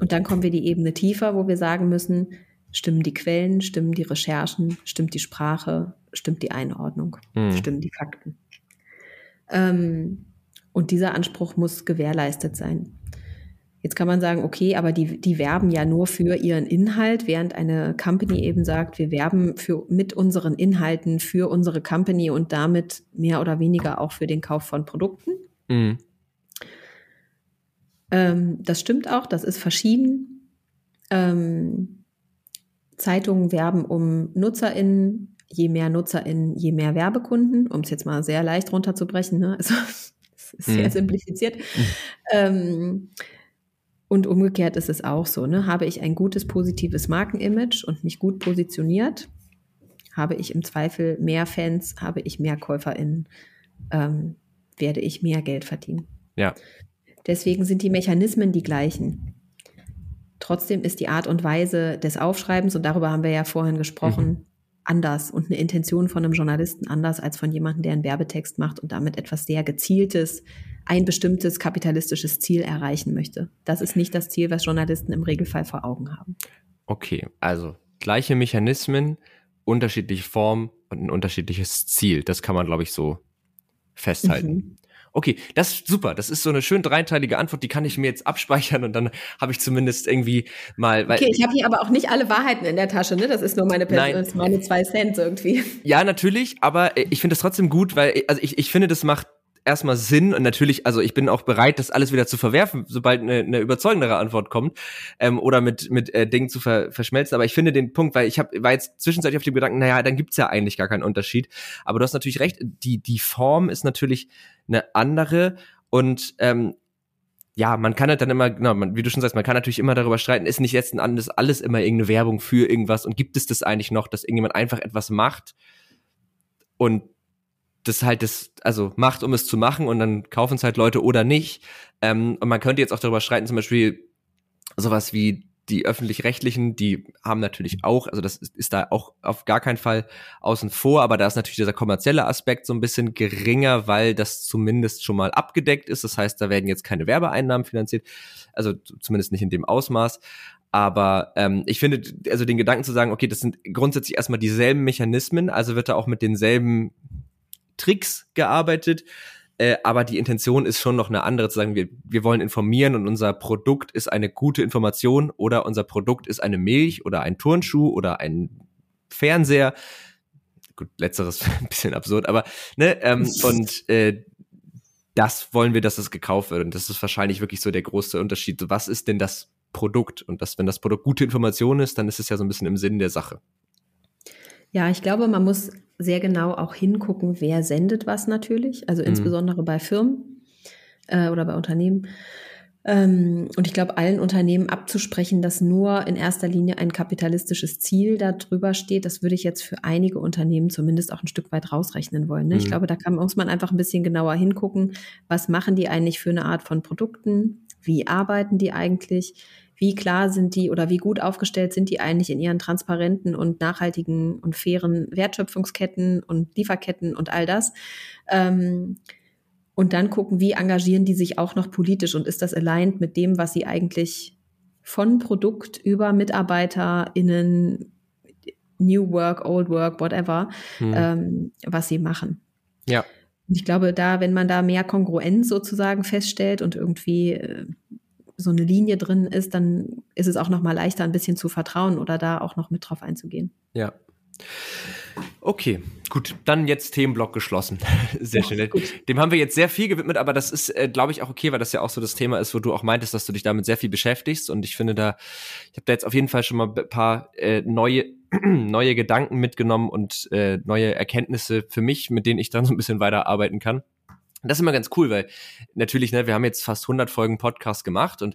Und dann kommen wir die Ebene tiefer, wo wir sagen müssen, stimmen die Quellen, stimmen die Recherchen, stimmt die Sprache, stimmt die Einordnung, mhm. stimmen die Fakten. Ähm, und dieser Anspruch muss gewährleistet sein. Jetzt kann man sagen, okay, aber die, die werben ja nur für ihren Inhalt, während eine Company eben sagt, wir werben für, mit unseren Inhalten für unsere Company und damit mehr oder weniger auch für den Kauf von Produkten. Mhm. Ähm, das stimmt auch, das ist verschieden. Ähm, Zeitungen werben um NutzerInnen, je mehr NutzerInnen, je mehr Werbekunden, um es jetzt mal sehr leicht runterzubrechen. Ne? Also, das ist sehr mhm. simplifiziert. Mhm. Ähm, und umgekehrt ist es auch so. Ne? Habe ich ein gutes, positives Markenimage und mich gut positioniert, habe ich im Zweifel mehr Fans, habe ich mehr KäuferInnen, ähm, werde ich mehr Geld verdienen. Ja. Deswegen sind die Mechanismen die gleichen. Trotzdem ist die Art und Weise des Aufschreibens, und darüber haben wir ja vorhin gesprochen, mhm. anders und eine Intention von einem Journalisten anders als von jemandem, der einen Werbetext macht und damit etwas sehr Gezieltes, ein bestimmtes kapitalistisches Ziel erreichen möchte. Das ist nicht das Ziel, was Journalisten im Regelfall vor Augen haben. Okay, also gleiche Mechanismen, unterschiedliche Formen und ein unterschiedliches Ziel. Das kann man, glaube ich, so festhalten. Mhm. Okay, das ist super. Das ist so eine schön dreiteilige Antwort, die kann ich mir jetzt abspeichern und dann habe ich zumindest irgendwie mal. okay, ich habe hier aber auch nicht alle Wahrheiten in der Tasche, ne? Das ist nur meine Person, meine zwei Cent irgendwie. Ja, natürlich, aber äh, ich finde es trotzdem gut, weil äh, also ich, ich finde, das macht erstmal Sinn und natürlich, also ich bin auch bereit, das alles wieder zu verwerfen, sobald eine, eine überzeugendere Antwort kommt ähm, oder mit mit äh, Dingen zu ver verschmelzen. Aber ich finde den Punkt, weil ich habe war jetzt zwischenzeitlich auf dem Gedanken, naja, dann gibt's ja eigentlich gar keinen Unterschied. Aber du hast natürlich recht, die die Form ist natürlich eine andere und ähm, ja, man kann halt dann immer, genau, man, wie du schon sagst, man kann natürlich immer darüber streiten, ist nicht letzten Endes alles immer irgendeine Werbung für irgendwas und gibt es das eigentlich noch, dass irgendjemand einfach etwas macht und das halt das, also macht, um es zu machen und dann kaufen es halt Leute oder nicht. Ähm, und man könnte jetzt auch darüber streiten, zum Beispiel sowas wie die öffentlich-rechtlichen, die haben natürlich auch, also das ist, ist, da auch auf gar keinen Fall außen vor, aber da ist natürlich dieser kommerzielle Aspekt so ein bisschen geringer, weil das zumindest schon mal abgedeckt ist. Das heißt, da werden jetzt keine Werbeeinnahmen finanziert, also zumindest nicht in dem Ausmaß. Aber ähm, ich finde, also den Gedanken zu sagen, okay, das sind grundsätzlich erstmal dieselben Mechanismen, also wird da auch mit denselben Tricks gearbeitet, äh, aber die Intention ist schon noch eine andere, zu sagen, wir, wir wollen informieren und unser Produkt ist eine gute Information oder unser Produkt ist eine Milch oder ein Turnschuh oder ein Fernseher. Gut, letzteres ein bisschen absurd, aber ne, ähm, und äh, das wollen wir, dass es gekauft wird. Und das ist wahrscheinlich wirklich so der große Unterschied. Was ist denn das Produkt? Und das, wenn das Produkt gute Information ist, dann ist es ja so ein bisschen im Sinn der Sache. Ja, ich glaube, man muss sehr genau auch hingucken, wer sendet was natürlich, also mhm. insbesondere bei Firmen äh, oder bei Unternehmen. Ähm, und ich glaube, allen Unternehmen abzusprechen, dass nur in erster Linie ein kapitalistisches Ziel darüber steht, das würde ich jetzt für einige Unternehmen zumindest auch ein Stück weit rausrechnen wollen. Ne? Mhm. Ich glaube, da kann, muss man einfach ein bisschen genauer hingucken, was machen die eigentlich für eine Art von Produkten, wie arbeiten die eigentlich, wie klar sind die oder wie gut aufgestellt sind die eigentlich in ihren transparenten und nachhaltigen und fairen Wertschöpfungsketten und Lieferketten und all das. Ähm, und dann gucken, wie engagieren die sich auch noch politisch und ist das aligned mit dem, was sie eigentlich von Produkt über MitarbeiterInnen, New Work, Old Work, whatever, hm. ähm, was sie machen. Ja. Und ich glaube, da, wenn man da mehr Kongruenz sozusagen feststellt und irgendwie äh, so eine Linie drin ist, dann ist es auch noch mal leichter, ein bisschen zu vertrauen oder da auch noch mit drauf einzugehen. Ja. Okay, gut, dann jetzt Themenblock geschlossen. Sehr schön. Dem haben wir jetzt sehr viel gewidmet, aber das ist, äh, glaube ich, auch okay, weil das ja auch so das Thema ist, wo du auch meintest, dass du dich damit sehr viel beschäftigst. Und ich finde da, ich habe da jetzt auf jeden Fall schon mal ein paar äh, neue, neue Gedanken mitgenommen und äh, neue Erkenntnisse für mich, mit denen ich dann so ein bisschen weiterarbeiten kann. Und das ist immer ganz cool, weil natürlich, ne, wir haben jetzt fast 100 Folgen Podcast gemacht und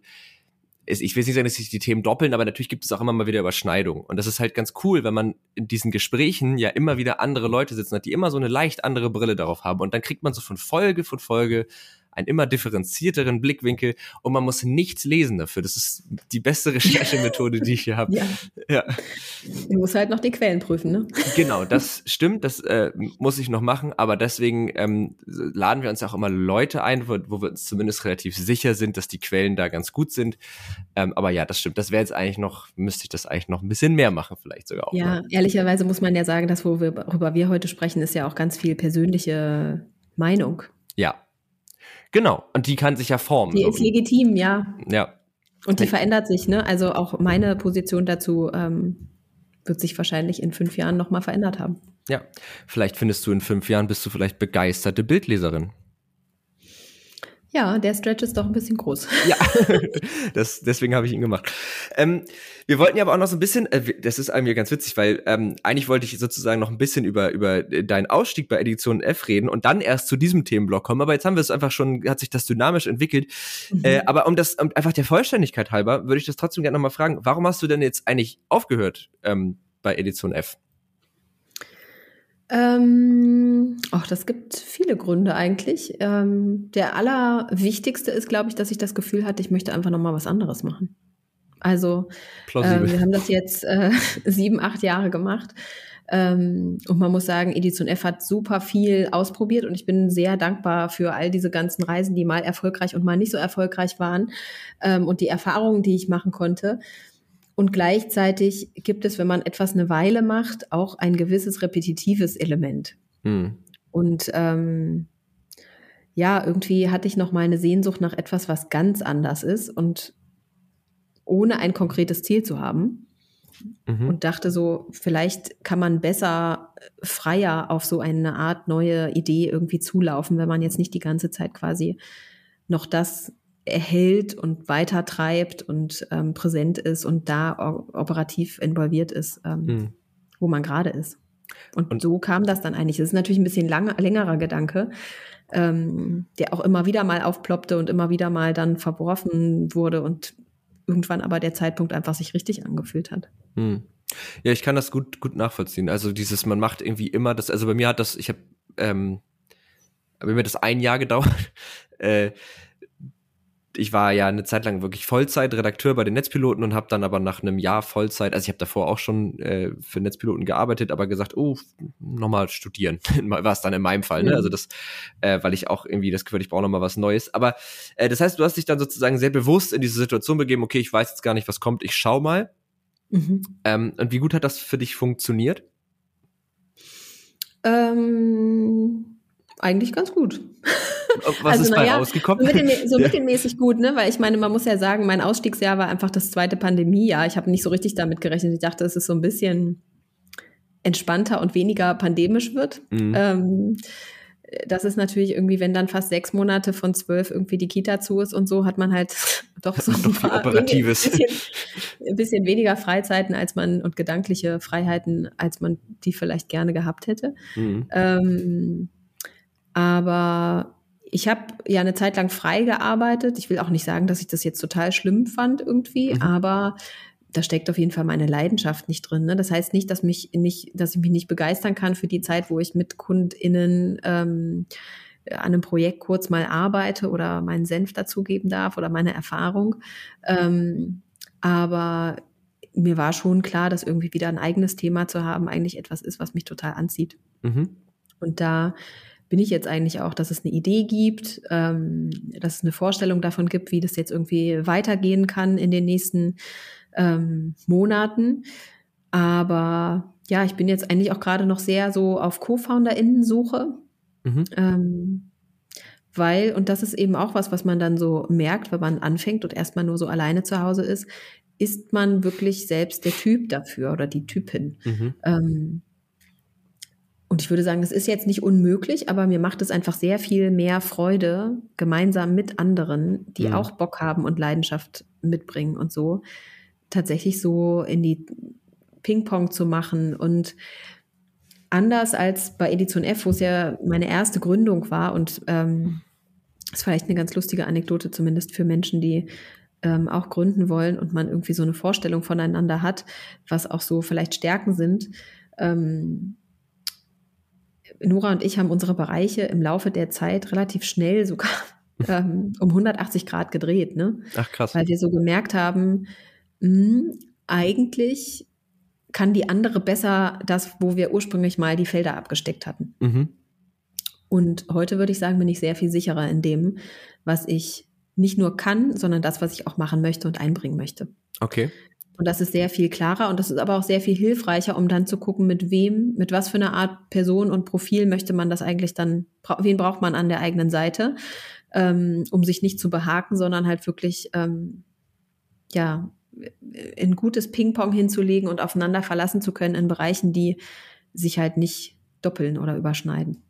es, ich will nicht sagen, dass sich die Themen doppeln, aber natürlich gibt es auch immer mal wieder Überschneidungen. Und das ist halt ganz cool, wenn man in diesen Gesprächen ja immer wieder andere Leute sitzen hat, die immer so eine leicht andere Brille darauf haben. Und dann kriegt man so von Folge von Folge einen immer differenzierteren Blickwinkel und man muss nichts lesen dafür. Das ist die beste Recherchemethode, die ich hier habe. Ja. ja. Du musst halt noch die Quellen prüfen, ne? Genau, das stimmt, das äh, muss ich noch machen, aber deswegen ähm, laden wir uns auch immer Leute ein, wo, wo wir uns zumindest relativ sicher sind, dass die Quellen da ganz gut sind. Ähm, aber ja, das stimmt. Das wäre jetzt eigentlich noch, müsste ich das eigentlich noch ein bisschen mehr machen, vielleicht sogar auch. Ja, mal. ehrlicherweise muss man ja sagen, dass worüber wir heute sprechen, ist ja auch ganz viel persönliche Meinung. Ja, Genau, und die kann sich ja formen. Die so. ist legitim, ja. Ja, Und die verändert sich, ne? Also auch meine Position dazu ähm, wird sich wahrscheinlich in fünf Jahren nochmal verändert haben. Ja, vielleicht findest du in fünf Jahren, bist du vielleicht begeisterte Bildleserin. Ja, der Stretch ist doch ein bisschen groß. Ja, das, deswegen habe ich ihn gemacht. Ähm, wir wollten ja aber auch noch so ein bisschen, äh, das ist mir ganz witzig, weil ähm, eigentlich wollte ich sozusagen noch ein bisschen über, über deinen Ausstieg bei Edition F reden und dann erst zu diesem Themenblock kommen. Aber jetzt haben wir es einfach schon, hat sich das dynamisch entwickelt. Mhm. Äh, aber um das um einfach der Vollständigkeit halber, würde ich das trotzdem gerne nochmal fragen, warum hast du denn jetzt eigentlich aufgehört ähm, bei Edition F? Ähm, ach, das gibt viele Gründe eigentlich. Ähm, der allerwichtigste ist, glaube ich, dass ich das Gefühl hatte, ich möchte einfach noch mal was anderes machen. Also äh, wir haben das jetzt äh, sieben, acht Jahre gemacht. Ähm, und man muss sagen, Edition F hat super viel ausprobiert und ich bin sehr dankbar für all diese ganzen Reisen, die mal erfolgreich und mal nicht so erfolgreich waren ähm, und die Erfahrungen, die ich machen konnte. Und gleichzeitig gibt es, wenn man etwas eine Weile macht, auch ein gewisses repetitives Element. Hm. Und ähm, ja, irgendwie hatte ich noch mal eine Sehnsucht nach etwas, was ganz anders ist und ohne ein konkretes Ziel zu haben. Mhm. Und dachte so, vielleicht kann man besser freier auf so eine Art neue Idee irgendwie zulaufen, wenn man jetzt nicht die ganze Zeit quasi noch das erhält und weitertreibt und ähm, präsent ist und da operativ involviert ist, ähm, mhm. wo man gerade ist. Und, und, so kam das dann eigentlich. Das ist natürlich ein bisschen lang, längerer Gedanke, ähm, der auch immer wieder mal aufploppte und immer wieder mal dann verworfen wurde und irgendwann aber der Zeitpunkt einfach sich richtig angefühlt hat. Mhm. Ja, ich kann das gut, gut nachvollziehen. Also dieses, man macht irgendwie immer das, also bei mir hat das, ich habe, ähm, bei mir hat das ein Jahr gedauert. äh, ich war ja eine Zeit lang wirklich Vollzeit-Redakteur bei den Netzpiloten und habe dann aber nach einem Jahr Vollzeit, also ich habe davor auch schon äh, für Netzpiloten gearbeitet, aber gesagt, oh, nochmal studieren, war es dann in meinem Fall, ne? Also das, äh, weil ich auch irgendwie das Gefühl, ich brauche nochmal was Neues. Aber äh, das heißt, du hast dich dann sozusagen sehr bewusst in diese Situation begeben, okay, ich weiß jetzt gar nicht, was kommt, ich schau mal. Mhm. Ähm, und wie gut hat das für dich funktioniert? Ähm, eigentlich ganz gut. Was also, ist bei ja, rausgekommen? So, mittelmä so mittelmäßig gut, ne? Weil ich meine, man muss ja sagen, mein Ausstiegsjahr war einfach das zweite Pandemiejahr. Ich habe nicht so richtig damit gerechnet. Ich dachte, es ist so ein bisschen entspannter und weniger pandemisch wird. Mhm. Ähm, das ist natürlich irgendwie, wenn dann fast sechs Monate von zwölf irgendwie die Kita zu ist und so, hat man halt doch so ein paar Operatives. Bisschen, ein bisschen weniger Freizeiten als man und gedankliche Freiheiten, als man die vielleicht gerne gehabt hätte. Mhm. Ähm, aber ich habe ja eine Zeit lang frei gearbeitet. Ich will auch nicht sagen, dass ich das jetzt total schlimm fand irgendwie, mhm. aber da steckt auf jeden Fall meine Leidenschaft nicht drin. Ne? Das heißt nicht, dass mich nicht, dass ich mich nicht begeistern kann für die Zeit, wo ich mit KundInnen ähm, an einem Projekt kurz mal arbeite oder meinen Senf dazugeben darf oder meine Erfahrung. Ähm, aber mir war schon klar, dass irgendwie wieder ein eigenes Thema zu haben eigentlich etwas ist, was mich total anzieht. Mhm. Und da bin ich jetzt eigentlich auch, dass es eine Idee gibt, ähm, dass es eine Vorstellung davon gibt, wie das jetzt irgendwie weitergehen kann in den nächsten ähm, Monaten. Aber ja, ich bin jetzt eigentlich auch gerade noch sehr so auf Co-FounderInnen-Suche. Mhm. Ähm, weil, und das ist eben auch was, was man dann so merkt, wenn man anfängt und erstmal nur so alleine zu Hause ist, ist man wirklich selbst der Typ dafür oder die Typin. Mhm. Ähm, und ich würde sagen, es ist jetzt nicht unmöglich, aber mir macht es einfach sehr viel mehr Freude, gemeinsam mit anderen, die ja. auch Bock haben und Leidenschaft mitbringen und so, tatsächlich so in die Ping-Pong zu machen. Und anders als bei Edition F, wo es ja meine erste Gründung war und ähm, das ist vielleicht eine ganz lustige Anekdote, zumindest für Menschen, die ähm, auch gründen wollen und man irgendwie so eine Vorstellung voneinander hat, was auch so vielleicht Stärken sind. Ähm, Nora und ich haben unsere Bereiche im Laufe der Zeit relativ schnell sogar ähm, um 180 Grad gedreht. Ne? Ach krass. Weil wir so gemerkt haben, mh, hm, eigentlich kann die andere besser das, wo wir ursprünglich mal die Felder abgesteckt hatten. Mhm. Und heute würde ich sagen, bin ich sehr viel sicherer in dem, was ich nicht nur kann, sondern das, was ich auch machen möchte und einbringen möchte. Okay. Und das ist sehr viel klarer und das ist aber auch sehr viel hilfreicher, um dann zu gucken, mit wem, mit was für einer Art Person und Profil möchte man das eigentlich dann, wen braucht man an der eigenen Seite, ähm, um sich nicht zu behaken, sondern halt wirklich ähm, ja, ein gutes Ping-Pong hinzulegen und aufeinander verlassen zu können in Bereichen, die sich halt nicht doppeln oder überschneiden.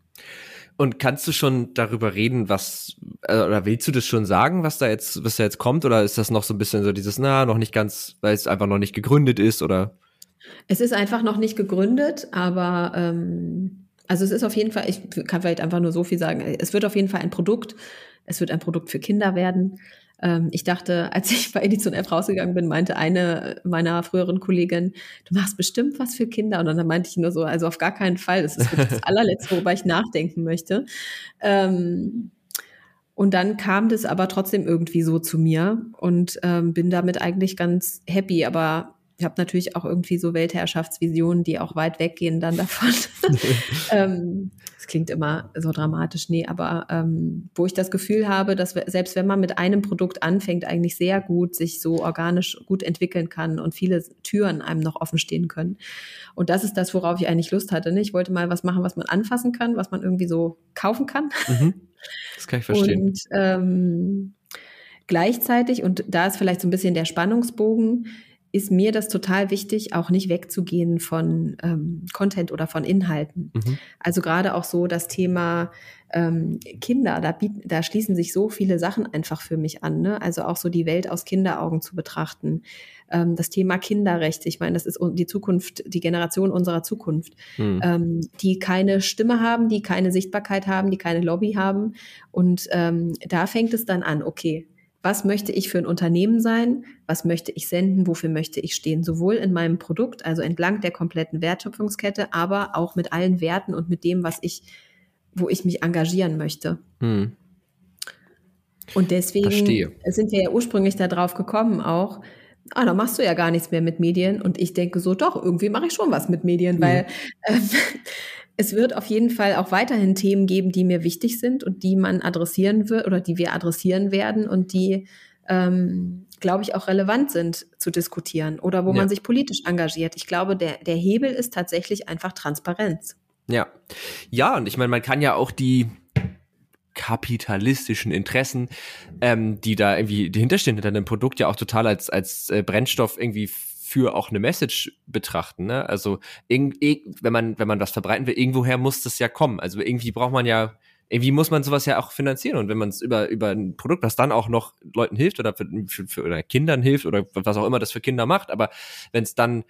Und kannst du schon darüber reden, was oder willst du das schon sagen, was da jetzt, was da jetzt kommt, oder ist das noch so ein bisschen so dieses, na, noch nicht ganz, weil es einfach noch nicht gegründet ist, oder? Es ist einfach noch nicht gegründet, aber ähm, also es ist auf jeden Fall, ich kann vielleicht einfach nur so viel sagen, es wird auf jeden Fall ein Produkt, es wird ein Produkt für Kinder werden. Ähm, ich dachte, als ich bei Edition F rausgegangen bin, meinte eine meiner früheren Kolleginnen, du machst bestimmt was für Kinder. Und dann meinte ich nur so, also auf gar keinen Fall. Das ist das allerletzte, worüber ich nachdenken möchte. Ähm, und dann kam das aber trotzdem irgendwie so zu mir und ähm, bin damit eigentlich ganz happy. Aber ich habe natürlich auch irgendwie so Weltherrschaftsvisionen, die auch weit weggehen dann davon. ähm, das klingt immer so dramatisch, nee, aber ähm, wo ich das Gefühl habe, dass selbst wenn man mit einem Produkt anfängt, eigentlich sehr gut sich so organisch gut entwickeln kann und viele Türen einem noch offen stehen können. Und das ist das, worauf ich eigentlich Lust hatte. Ne? Ich wollte mal was machen, was man anfassen kann, was man irgendwie so kaufen kann. Mhm. Das kann ich verstehen. Und ähm, gleichzeitig, und da ist vielleicht so ein bisschen der Spannungsbogen, ist mir das total wichtig, auch nicht wegzugehen von ähm, Content oder von Inhalten. Mhm. Also gerade auch so das Thema ähm, Kinder, da, da schließen sich so viele Sachen einfach für mich an. Ne? Also auch so die Welt aus Kinderaugen zu betrachten. Ähm, das Thema Kinderrechte, ich meine, das ist die Zukunft, die Generation unserer Zukunft, mhm. ähm, die keine Stimme haben, die keine Sichtbarkeit haben, die keine Lobby haben. Und ähm, da fängt es dann an, okay, was möchte ich für ein Unternehmen sein, was möchte ich senden, wofür möchte ich stehen, sowohl in meinem Produkt, also entlang der kompletten Wertschöpfungskette, aber auch mit allen Werten und mit dem, was ich, wo ich mich engagieren möchte. Hm. Und deswegen Verstehe. sind wir ja ursprünglich darauf gekommen auch, ah, da machst du ja gar nichts mehr mit Medien. Und ich denke so, doch, irgendwie mache ich schon was mit Medien, mhm. weil äh, es wird auf jeden Fall auch weiterhin Themen geben, die mir wichtig sind und die man adressieren wird oder die wir adressieren werden und die, ähm, glaube ich, auch relevant sind zu diskutieren oder wo ja. man sich politisch engagiert. Ich glaube, der, der Hebel ist tatsächlich einfach Transparenz. Ja. Ja, und ich meine, man kann ja auch die kapitalistischen Interessen, ähm, die da irgendwie dahinterstehen hinter einem Produkt ja auch total als, als äh, Brennstoff irgendwie für auch eine Message betrachten. Ne? Also wenn man, wenn man was verbreiten will, irgendwoher muss das ja kommen. Also irgendwie braucht man ja, irgendwie muss man sowas ja auch finanzieren. Und wenn man es über, über ein Produkt, was dann auch noch Leuten hilft oder für, für oder Kindern hilft oder was auch immer das für Kinder macht, aber wenn es dann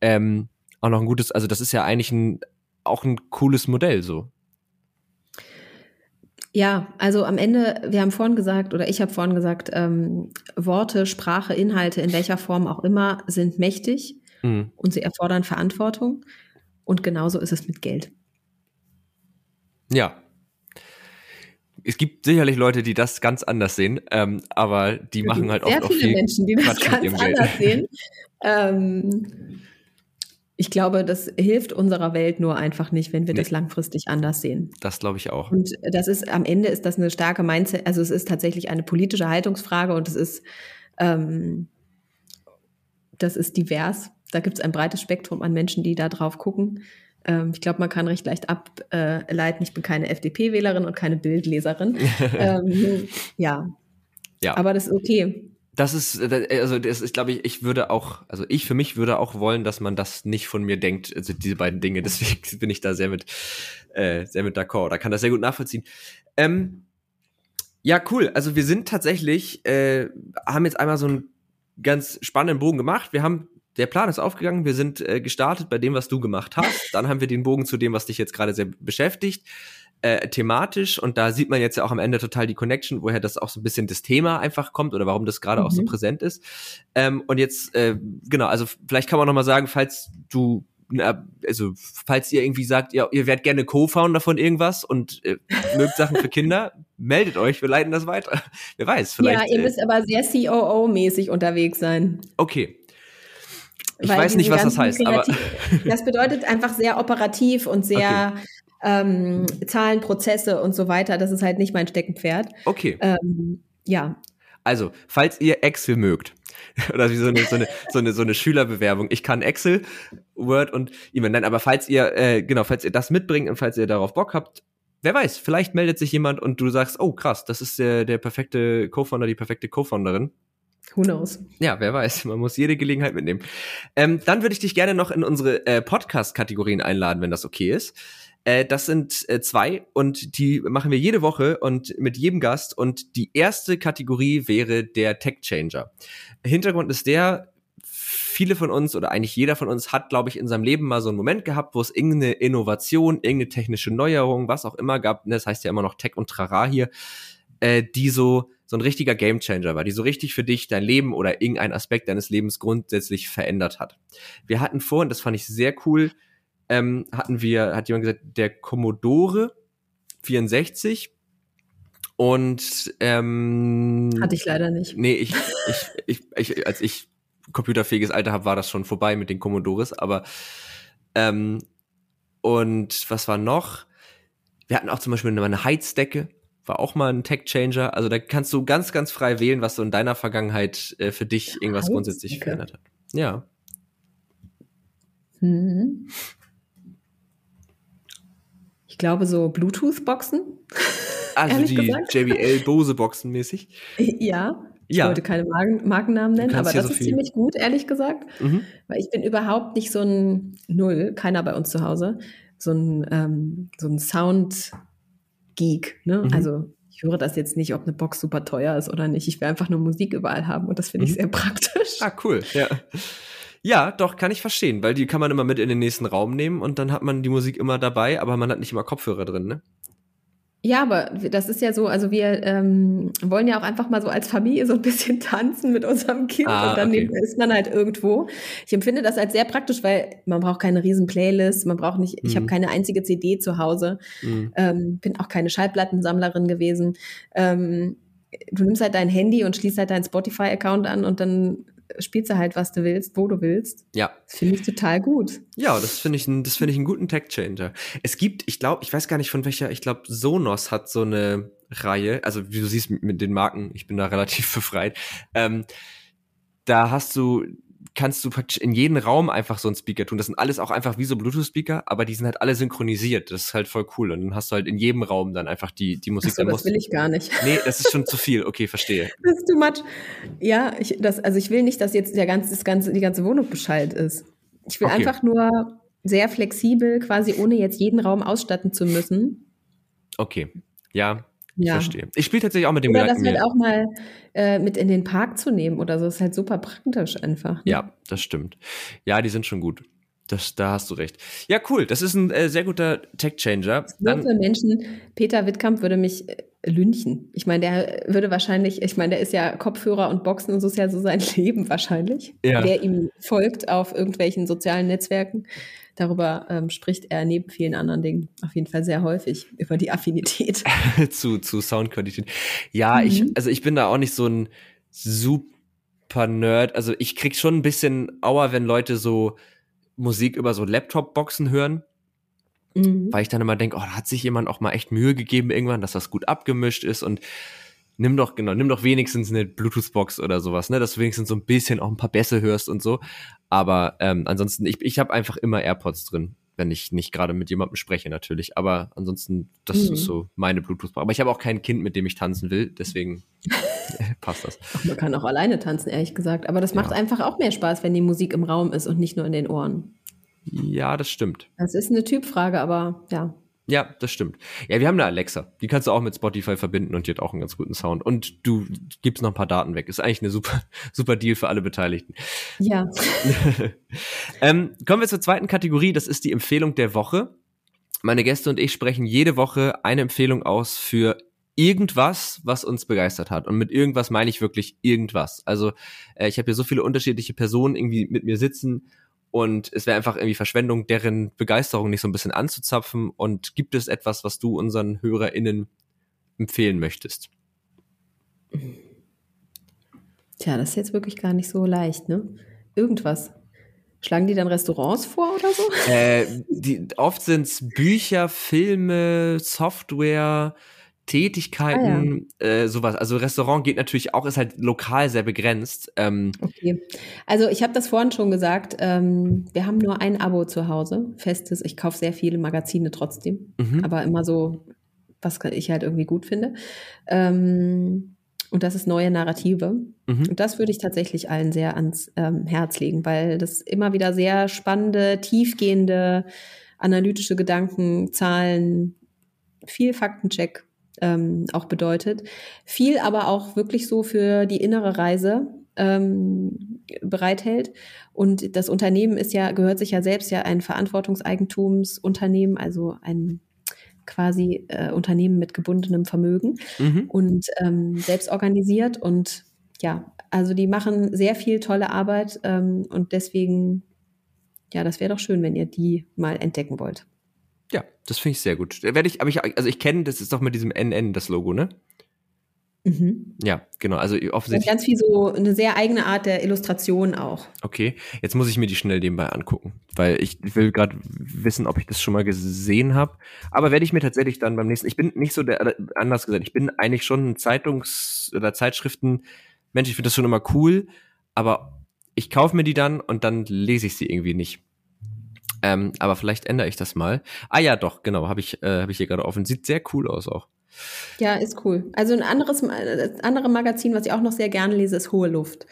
ähm, auch noch ein gutes, also das ist ja eigentlich ein, auch ein cooles Modell so. Ja, also am Ende, wir haben vorhin gesagt, oder ich habe vorhin gesagt, ähm, Worte, Sprache, Inhalte, in welcher Form auch immer, sind mächtig mhm. und sie erfordern Verantwortung. Und genauso ist es mit Geld. Ja. Es gibt sicherlich Leute, die das ganz anders sehen, ähm, aber die machen halt auch sehr viele viel Menschen, die das Quatsch ganz anders sehen. Ähm, ich glaube, das hilft unserer Welt nur einfach nicht, wenn wir nee. das langfristig anders sehen. Das glaube ich auch. Und das ist am Ende ist das eine starke Mindset, also es ist tatsächlich eine politische Haltungsfrage und es ist ähm, das ist divers. Da gibt es ein breites Spektrum an Menschen, die da drauf gucken. Ähm, ich glaube, man kann recht leicht ableiten. Ich bin keine FDP-Wählerin und keine Bildleserin. ähm, ja. ja. Aber das ist okay. Das ist, äh, also das ist, glaube ich, ich würde auch, also ich für mich würde auch wollen, dass man das nicht von mir denkt, also diese beiden Dinge. Deswegen bin ich da sehr mit, äh, sehr mit d'accord. Da kann das sehr gut nachvollziehen. Ähm, ja, cool. Also wir sind tatsächlich, äh, haben jetzt einmal so einen ganz spannenden Bogen gemacht. Wir haben, der Plan ist aufgegangen. Wir sind äh, gestartet bei dem, was du gemacht hast. Dann haben wir den Bogen zu dem, was dich jetzt gerade sehr beschäftigt äh, thematisch und da sieht man jetzt ja auch am Ende total die Connection, woher das auch so ein bisschen das Thema einfach kommt oder warum das gerade mhm. auch so mhm. präsent ist. Ähm, und jetzt, äh, genau, also vielleicht kann man noch mal sagen, falls du also falls ihr irgendwie sagt, ja, ihr werdet gerne Co-Founder von irgendwas und äh, mögt Sachen für Kinder, meldet euch, wir leiten das weiter. Wer weiß, vielleicht. Ja, ihr müsst äh, aber sehr COO-mäßig unterwegs sein. Okay. Ich Weil weiß nicht, was das heißt, aber. Das bedeutet einfach sehr operativ und sehr okay ähm, Zahlen, Prozesse und so weiter. Das ist halt nicht mein Steckenpferd. Okay. Ähm, ja. Also, falls ihr Excel mögt, oder wie so eine, so eine, so eine, so eine Schülerbewerbung. Ich kann Excel, Word und E-Mail. Nein, aber falls ihr, äh, genau, falls ihr das mitbringt und falls ihr darauf Bock habt, wer weiß, vielleicht meldet sich jemand und du sagst, oh krass, das ist der, der perfekte Co-Founder, die perfekte Co-Founderin. Who knows? Ja, wer weiß. Man muss jede Gelegenheit mitnehmen. Ähm, dann würde ich dich gerne noch in unsere äh, Podcast-Kategorien einladen, wenn das okay ist. Äh, das sind äh, zwei und die machen wir jede Woche und mit jedem Gast. Und die erste Kategorie wäre der Tech Changer. Hintergrund ist der, viele von uns oder eigentlich jeder von uns hat, glaube ich, in seinem Leben mal so einen Moment gehabt, wo es irgendeine Innovation, irgendeine technische Neuerung, was auch immer gab. Das heißt ja immer noch Tech und Trara hier, äh, die so so ein richtiger Gamechanger war, die so richtig für dich dein Leben oder irgendein Aspekt deines Lebens grundsätzlich verändert hat. Wir hatten vorhin, das fand ich sehr cool, ähm, hatten wir, hat jemand gesagt, der Commodore 64 und ähm, hatte ich leider nicht. Nee, ich, ich, ich, ich als ich computerfähiges Alter habe, war das schon vorbei mit den Commodores, aber ähm, und was war noch? Wir hatten auch zum Beispiel eine Heizdecke, war auch mal ein Tech-Changer. Also da kannst du ganz, ganz frei wählen, was so in deiner Vergangenheit äh, für dich irgendwas Heizdecke. grundsätzlich verändert hat. Ja. Mhm. Ich glaube so Bluetooth-Boxen. Also die gesagt. JBL Bose-Boxen mäßig. Ja. Ich ja. wollte keine Marken, Markennamen nennen, aber das so ist viel. ziemlich gut, ehrlich gesagt. Mhm. Weil ich bin überhaupt nicht so ein Null, keiner bei uns zu Hause, so ein, ähm, so ein Sound-Geek. Ne? Mhm. Also ich höre das jetzt nicht, ob eine Box super teuer ist oder nicht. Ich will einfach nur Musik überall haben und das finde ich mhm. sehr praktisch. Ah, cool. Ja. Ja, doch, kann ich verstehen, weil die kann man immer mit in den nächsten Raum nehmen und dann hat man die Musik immer dabei, aber man hat nicht immer Kopfhörer drin, ne? Ja, aber das ist ja so, also wir ähm, wollen ja auch einfach mal so als Familie so ein bisschen tanzen mit unserem Kind ah, und dann okay. ist man halt irgendwo. Ich empfinde das als sehr praktisch, weil man braucht keine riesen Playlist, man braucht nicht, mhm. ich habe keine einzige CD zu Hause, mhm. ähm, bin auch keine Schallplattensammlerin gewesen. Ähm, du nimmst halt dein Handy und schließt halt deinen Spotify-Account an und dann spielst du halt, was du willst, wo du willst. Ja. Das finde ich total gut. Ja, das finde ich, das finde ich einen guten Tech-Changer. Es gibt, ich glaube, ich weiß gar nicht von welcher, ich glaube, Sonos hat so eine Reihe, also wie du siehst mit den Marken, ich bin da relativ befreit. Ähm, da hast du kannst du praktisch in jeden Raum einfach so einen Speaker tun. Das sind alles auch einfach wie so Bluetooth-Speaker, aber die sind halt alle synchronisiert. Das ist halt voll cool. Und dann hast du halt in jedem Raum dann einfach die, die Musik. Ach so, das will ich gar nicht. Nee, das ist schon zu viel. Okay, verstehe. Das ist too much. Ja, ich, das, also ich will nicht, dass jetzt der ganze, das ganze, die ganze Wohnung beschallt ist. Ich will okay. einfach nur sehr flexibel, quasi ohne jetzt jeden Raum ausstatten zu müssen. Okay. Ja, ja. verstehe. Ich spiele tatsächlich auch mit dem oder Gedanken. Das halt auch mal äh, mit in den Park zu nehmen oder so, ist halt super praktisch einfach. Ne? Ja, das stimmt. Ja, die sind schon gut. Das, da hast du recht. Ja, cool. Das ist ein äh, sehr guter Tech-Changer. Für Menschen, Peter Wittkamp würde mich äh, lünchen. Ich meine, der würde wahrscheinlich, ich meine, der ist ja Kopfhörer und Boxen und so ist ja so sein Leben wahrscheinlich. Ja. Wer ihm folgt auf irgendwelchen sozialen Netzwerken. Darüber ähm, spricht er neben vielen anderen Dingen auf jeden Fall sehr häufig über die Affinität. zu, zu Soundqualität. Ja, mhm. ich, also ich bin da auch nicht so ein super Nerd. Also ich krieg schon ein bisschen Auer, wenn Leute so Musik über so Laptop-Boxen hören. Mhm. Weil ich dann immer denke, oh, da hat sich jemand auch mal echt Mühe gegeben irgendwann, dass das gut abgemischt ist und nimm doch, genau, nimm doch wenigstens eine Bluetooth-Box oder sowas, ne, dass du wenigstens so ein bisschen auch ein paar Bässe hörst und so. Aber ähm, ansonsten, ich, ich habe einfach immer AirPods drin, wenn ich nicht gerade mit jemandem spreche, natürlich. Aber ansonsten, das mhm. ist so meine Bluetooth-Box. Aber ich habe auch kein Kind, mit dem ich tanzen will, deswegen passt das. Man kann auch alleine tanzen, ehrlich gesagt. Aber das macht ja. einfach auch mehr Spaß, wenn die Musik im Raum ist und nicht nur in den Ohren. Ja, das stimmt. Das ist eine Typfrage, aber ja. Ja, das stimmt. Ja, wir haben eine Alexa. Die kannst du auch mit Spotify verbinden und die hat auch einen ganz guten Sound. Und du gibst noch ein paar Daten weg. Ist eigentlich eine super, super Deal für alle Beteiligten. Ja. ähm, kommen wir zur zweiten Kategorie. Das ist die Empfehlung der Woche. Meine Gäste und ich sprechen jede Woche eine Empfehlung aus für irgendwas, was uns begeistert hat. Und mit irgendwas meine ich wirklich irgendwas. Also äh, ich habe hier so viele unterschiedliche Personen irgendwie mit mir sitzen und es wäre einfach irgendwie Verschwendung, deren Begeisterung nicht so ein bisschen anzuzapfen. Und gibt es etwas, was du unseren HörerInnen empfehlen möchtest? Tja, das ist jetzt wirklich gar nicht so leicht, ne? Irgendwas. Schlagen die dann Restaurants vor oder so? Äh, die, oft sind es Bücher, Filme, Software, Tätigkeiten, ah, ja. äh, sowas. Also Restaurant geht natürlich auch, ist halt lokal sehr begrenzt. Ähm, okay. Also ich habe das vorhin schon gesagt, ähm, wir haben nur ein Abo zu Hause, festes. Ich kaufe sehr viele Magazine trotzdem, mhm. aber immer so, was ich halt irgendwie gut finde. Ähm, Und das ist neue Narrative. Mhm. Und das würde ich tatsächlich allen sehr ans ähm, Herz legen, weil das immer wieder sehr spannende, tiefgehende, analytische Gedanken, Zahlen, viel Faktencheck ähm, auch bedeutet. Viel aber auch wirklich so für die innere Reise ähm, bereithält. Und das Unternehmen ist ja, gehört sich ja selbst ja ein Verantwortungseigentumsunternehmen, also ein quasi äh, Unternehmen mit gebundenem Vermögen mhm. und ähm, selbst organisiert. Und ja, also die machen sehr viel tolle Arbeit ähm, und deswegen, ja, das wäre doch schön, wenn ihr die mal entdecken wollt. Ja, das finde ich sehr gut. Werde ich, aber ich, also ich kenne, das ist doch mit diesem NN das Logo, ne? Mhm. Ja, genau. Also offensichtlich. ganz viel so eine sehr eigene Art der Illustration auch. Okay, jetzt muss ich mir die schnell nebenbei angucken, weil ich will gerade wissen, ob ich das schon mal gesehen habe. Aber werde ich mir tatsächlich dann beim nächsten. Ich bin nicht so der, anders gesagt, ich bin eigentlich schon ein Zeitungs- oder Zeitschriften. Mensch, ich finde das schon immer cool, aber ich kaufe mir die dann und dann lese ich sie irgendwie nicht. Ähm, aber vielleicht ändere ich das mal. Ah ja, doch, genau, habe ich, äh, hab ich hier gerade offen. Sieht sehr cool aus auch. Ja, ist cool. Also ein anderes das andere Magazin, was ich auch noch sehr gerne lese, ist Hohe Luft.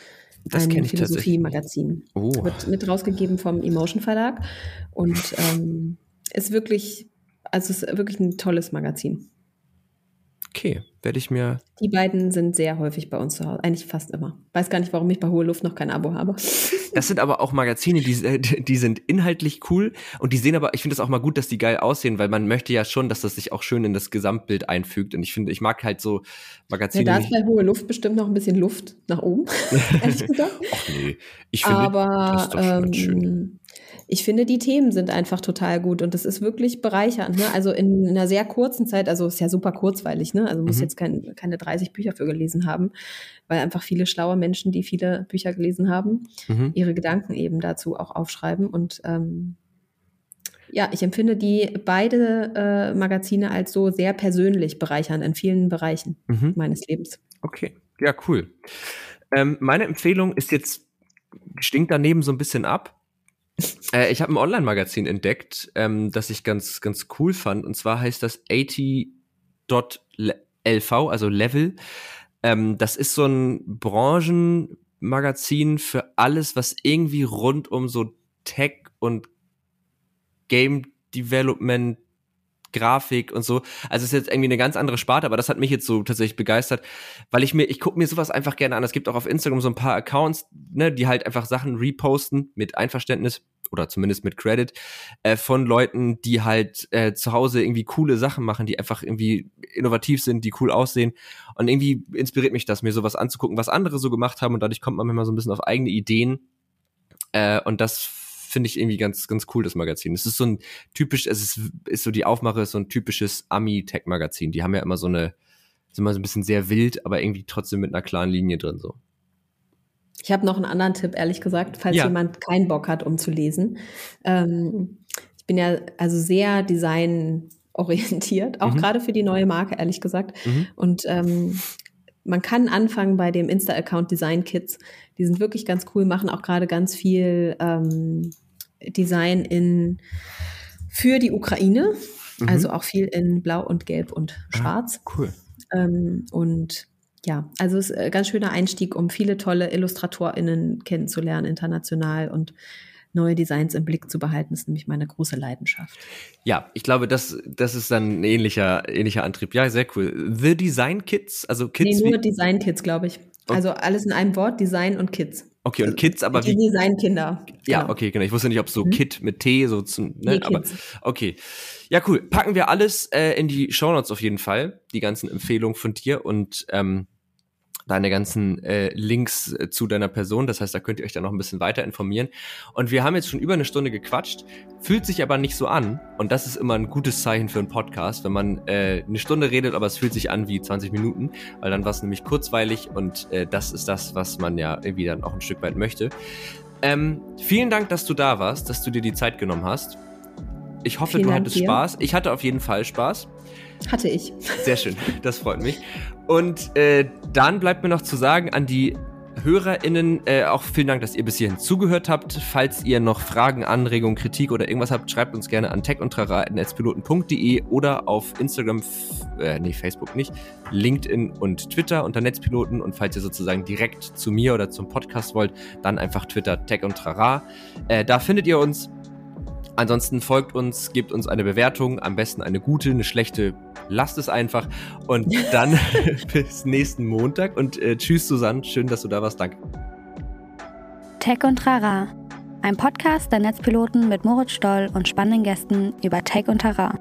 Das kenne ich Philosophie-Magazin. Oh. Wird mit rausgegeben vom Emotion Verlag und ähm, ist wirklich, also ist wirklich ein tolles Magazin. Okay, werde ich mir. Die beiden sind sehr häufig bei uns zu Hause, eigentlich fast immer. Weiß gar nicht, warum ich bei Hohe Luft noch kein Abo habe. Das sind aber auch Magazine, die, die sind inhaltlich cool und die sehen aber, ich finde es auch mal gut, dass die geil aussehen, weil man möchte ja schon, dass das sich auch schön in das Gesamtbild einfügt. Und ich finde, ich mag halt so Magazine. Ja, da ist bei Hohe Luft bestimmt noch ein bisschen Luft nach oben, ehrlich gesagt. Ach nee, ich finde, aber, das ist doch schon ähm, schön ich finde, die Themen sind einfach total gut und das ist wirklich bereichernd. Ne? Also in einer sehr kurzen Zeit, also ist ja super kurzweilig, ne? Also muss mhm. jetzt kein, keine 30 Bücher für gelesen haben, weil einfach viele schlaue Menschen, die viele Bücher gelesen haben, mhm. ihre Gedanken eben dazu auch aufschreiben. Und ähm, ja, ich empfinde die beide äh, Magazine als so sehr persönlich bereichernd in vielen Bereichen mhm. meines Lebens. Okay, ja, cool. Ähm, meine Empfehlung ist jetzt, stinkt daneben so ein bisschen ab. Äh, ich habe ein Online-Magazin entdeckt, ähm, das ich ganz, ganz cool fand. Und zwar heißt das 80.lv, also Level. Ähm, das ist so ein Branchenmagazin für alles, was irgendwie rund um so Tech und Game Development Grafik und so. Also es ist jetzt irgendwie eine ganz andere Sparte, aber das hat mich jetzt so tatsächlich begeistert, weil ich mir, ich gucke mir sowas einfach gerne an. Es gibt auch auf Instagram so ein paar Accounts, ne, die halt einfach Sachen reposten mit Einverständnis oder zumindest mit Credit äh, von Leuten, die halt äh, zu Hause irgendwie coole Sachen machen, die einfach irgendwie innovativ sind, die cool aussehen. Und irgendwie inspiriert mich das, mir sowas anzugucken, was andere so gemacht haben und dadurch kommt man immer so ein bisschen auf eigene Ideen. Äh, und das finde ich irgendwie ganz, ganz cool, das Magazin. Es ist so ein typisch, es ist, ist so die Aufmache, ist so ein typisches Ami-Tech-Magazin. Die haben ja immer so eine, sind immer so ein bisschen sehr wild, aber irgendwie trotzdem mit einer klaren Linie drin so. Ich habe noch einen anderen Tipp, ehrlich gesagt, falls ja. jemand keinen Bock hat, um zu lesen. Ähm, ich bin ja also sehr designorientiert, auch mhm. gerade für die neue Marke, ehrlich gesagt. Mhm. Und ähm, man kann anfangen bei dem Insta-Account Design Kids. Die sind wirklich ganz cool, machen auch gerade ganz viel ähm, Design in für die Ukraine, mhm. also auch viel in Blau und Gelb und ah, Schwarz. Ah, cool. Ähm, und ja, also es ist ein ganz schöner Einstieg, um viele tolle IllustratorInnen kennenzulernen, international und neue Designs im Blick zu behalten, ist nämlich meine große Leidenschaft. Ja, ich glaube, das, das ist dann ein ähnlicher, ähnlicher Antrieb. Ja, sehr cool. The Design Kids, also Kids. Nee, nur Design Kids, glaube ich. Also alles in einem Wort, Design und Kids. Okay, und Kids, aber die wie? Designkinder. Genau. Ja, okay, genau. Ich wusste nicht, ob so mhm. Kid mit T so zum, ne, nee, aber okay. Ja, cool. Packen wir alles äh, in die Shownotes auf jeden Fall, die ganzen Empfehlungen von dir und ähm, deine ganzen äh, Links äh, zu deiner Person. Das heißt, da könnt ihr euch dann noch ein bisschen weiter informieren. Und wir haben jetzt schon über eine Stunde gequatscht, fühlt sich aber nicht so an. Und das ist immer ein gutes Zeichen für einen Podcast, wenn man äh, eine Stunde redet, aber es fühlt sich an wie 20 Minuten, weil dann war es nämlich kurzweilig und äh, das ist das, was man ja irgendwie dann auch ein Stück weit möchte. Ähm, vielen Dank, dass du da warst, dass du dir die Zeit genommen hast. Ich hoffe, Vielen du hattest dir. Spaß. Ich hatte auf jeden Fall Spaß. Hatte ich. Sehr schön, das freut mich. Und äh, dann bleibt mir noch zu sagen an die HörerInnen, äh, auch vielen Dank, dass ihr bis hierhin zugehört habt. Falls ihr noch Fragen, Anregungen, Kritik oder irgendwas habt, schreibt uns gerne an techundtrara.netzpiloten.de oder auf Instagram, äh, nee, Facebook nicht, LinkedIn und Twitter unter Netzpiloten. Und falls ihr sozusagen direkt zu mir oder zum Podcast wollt, dann einfach Twitter Tech und Trara. Äh, da findet ihr uns. Ansonsten folgt uns, gebt uns eine Bewertung, am besten eine gute, eine schlechte, lasst es einfach. Und dann bis nächsten Montag und äh, tschüss Susanne, schön, dass du da warst, danke. Tech und Trara, ein Podcast der Netzpiloten mit Moritz Stoll und spannenden Gästen über Tech und Trara.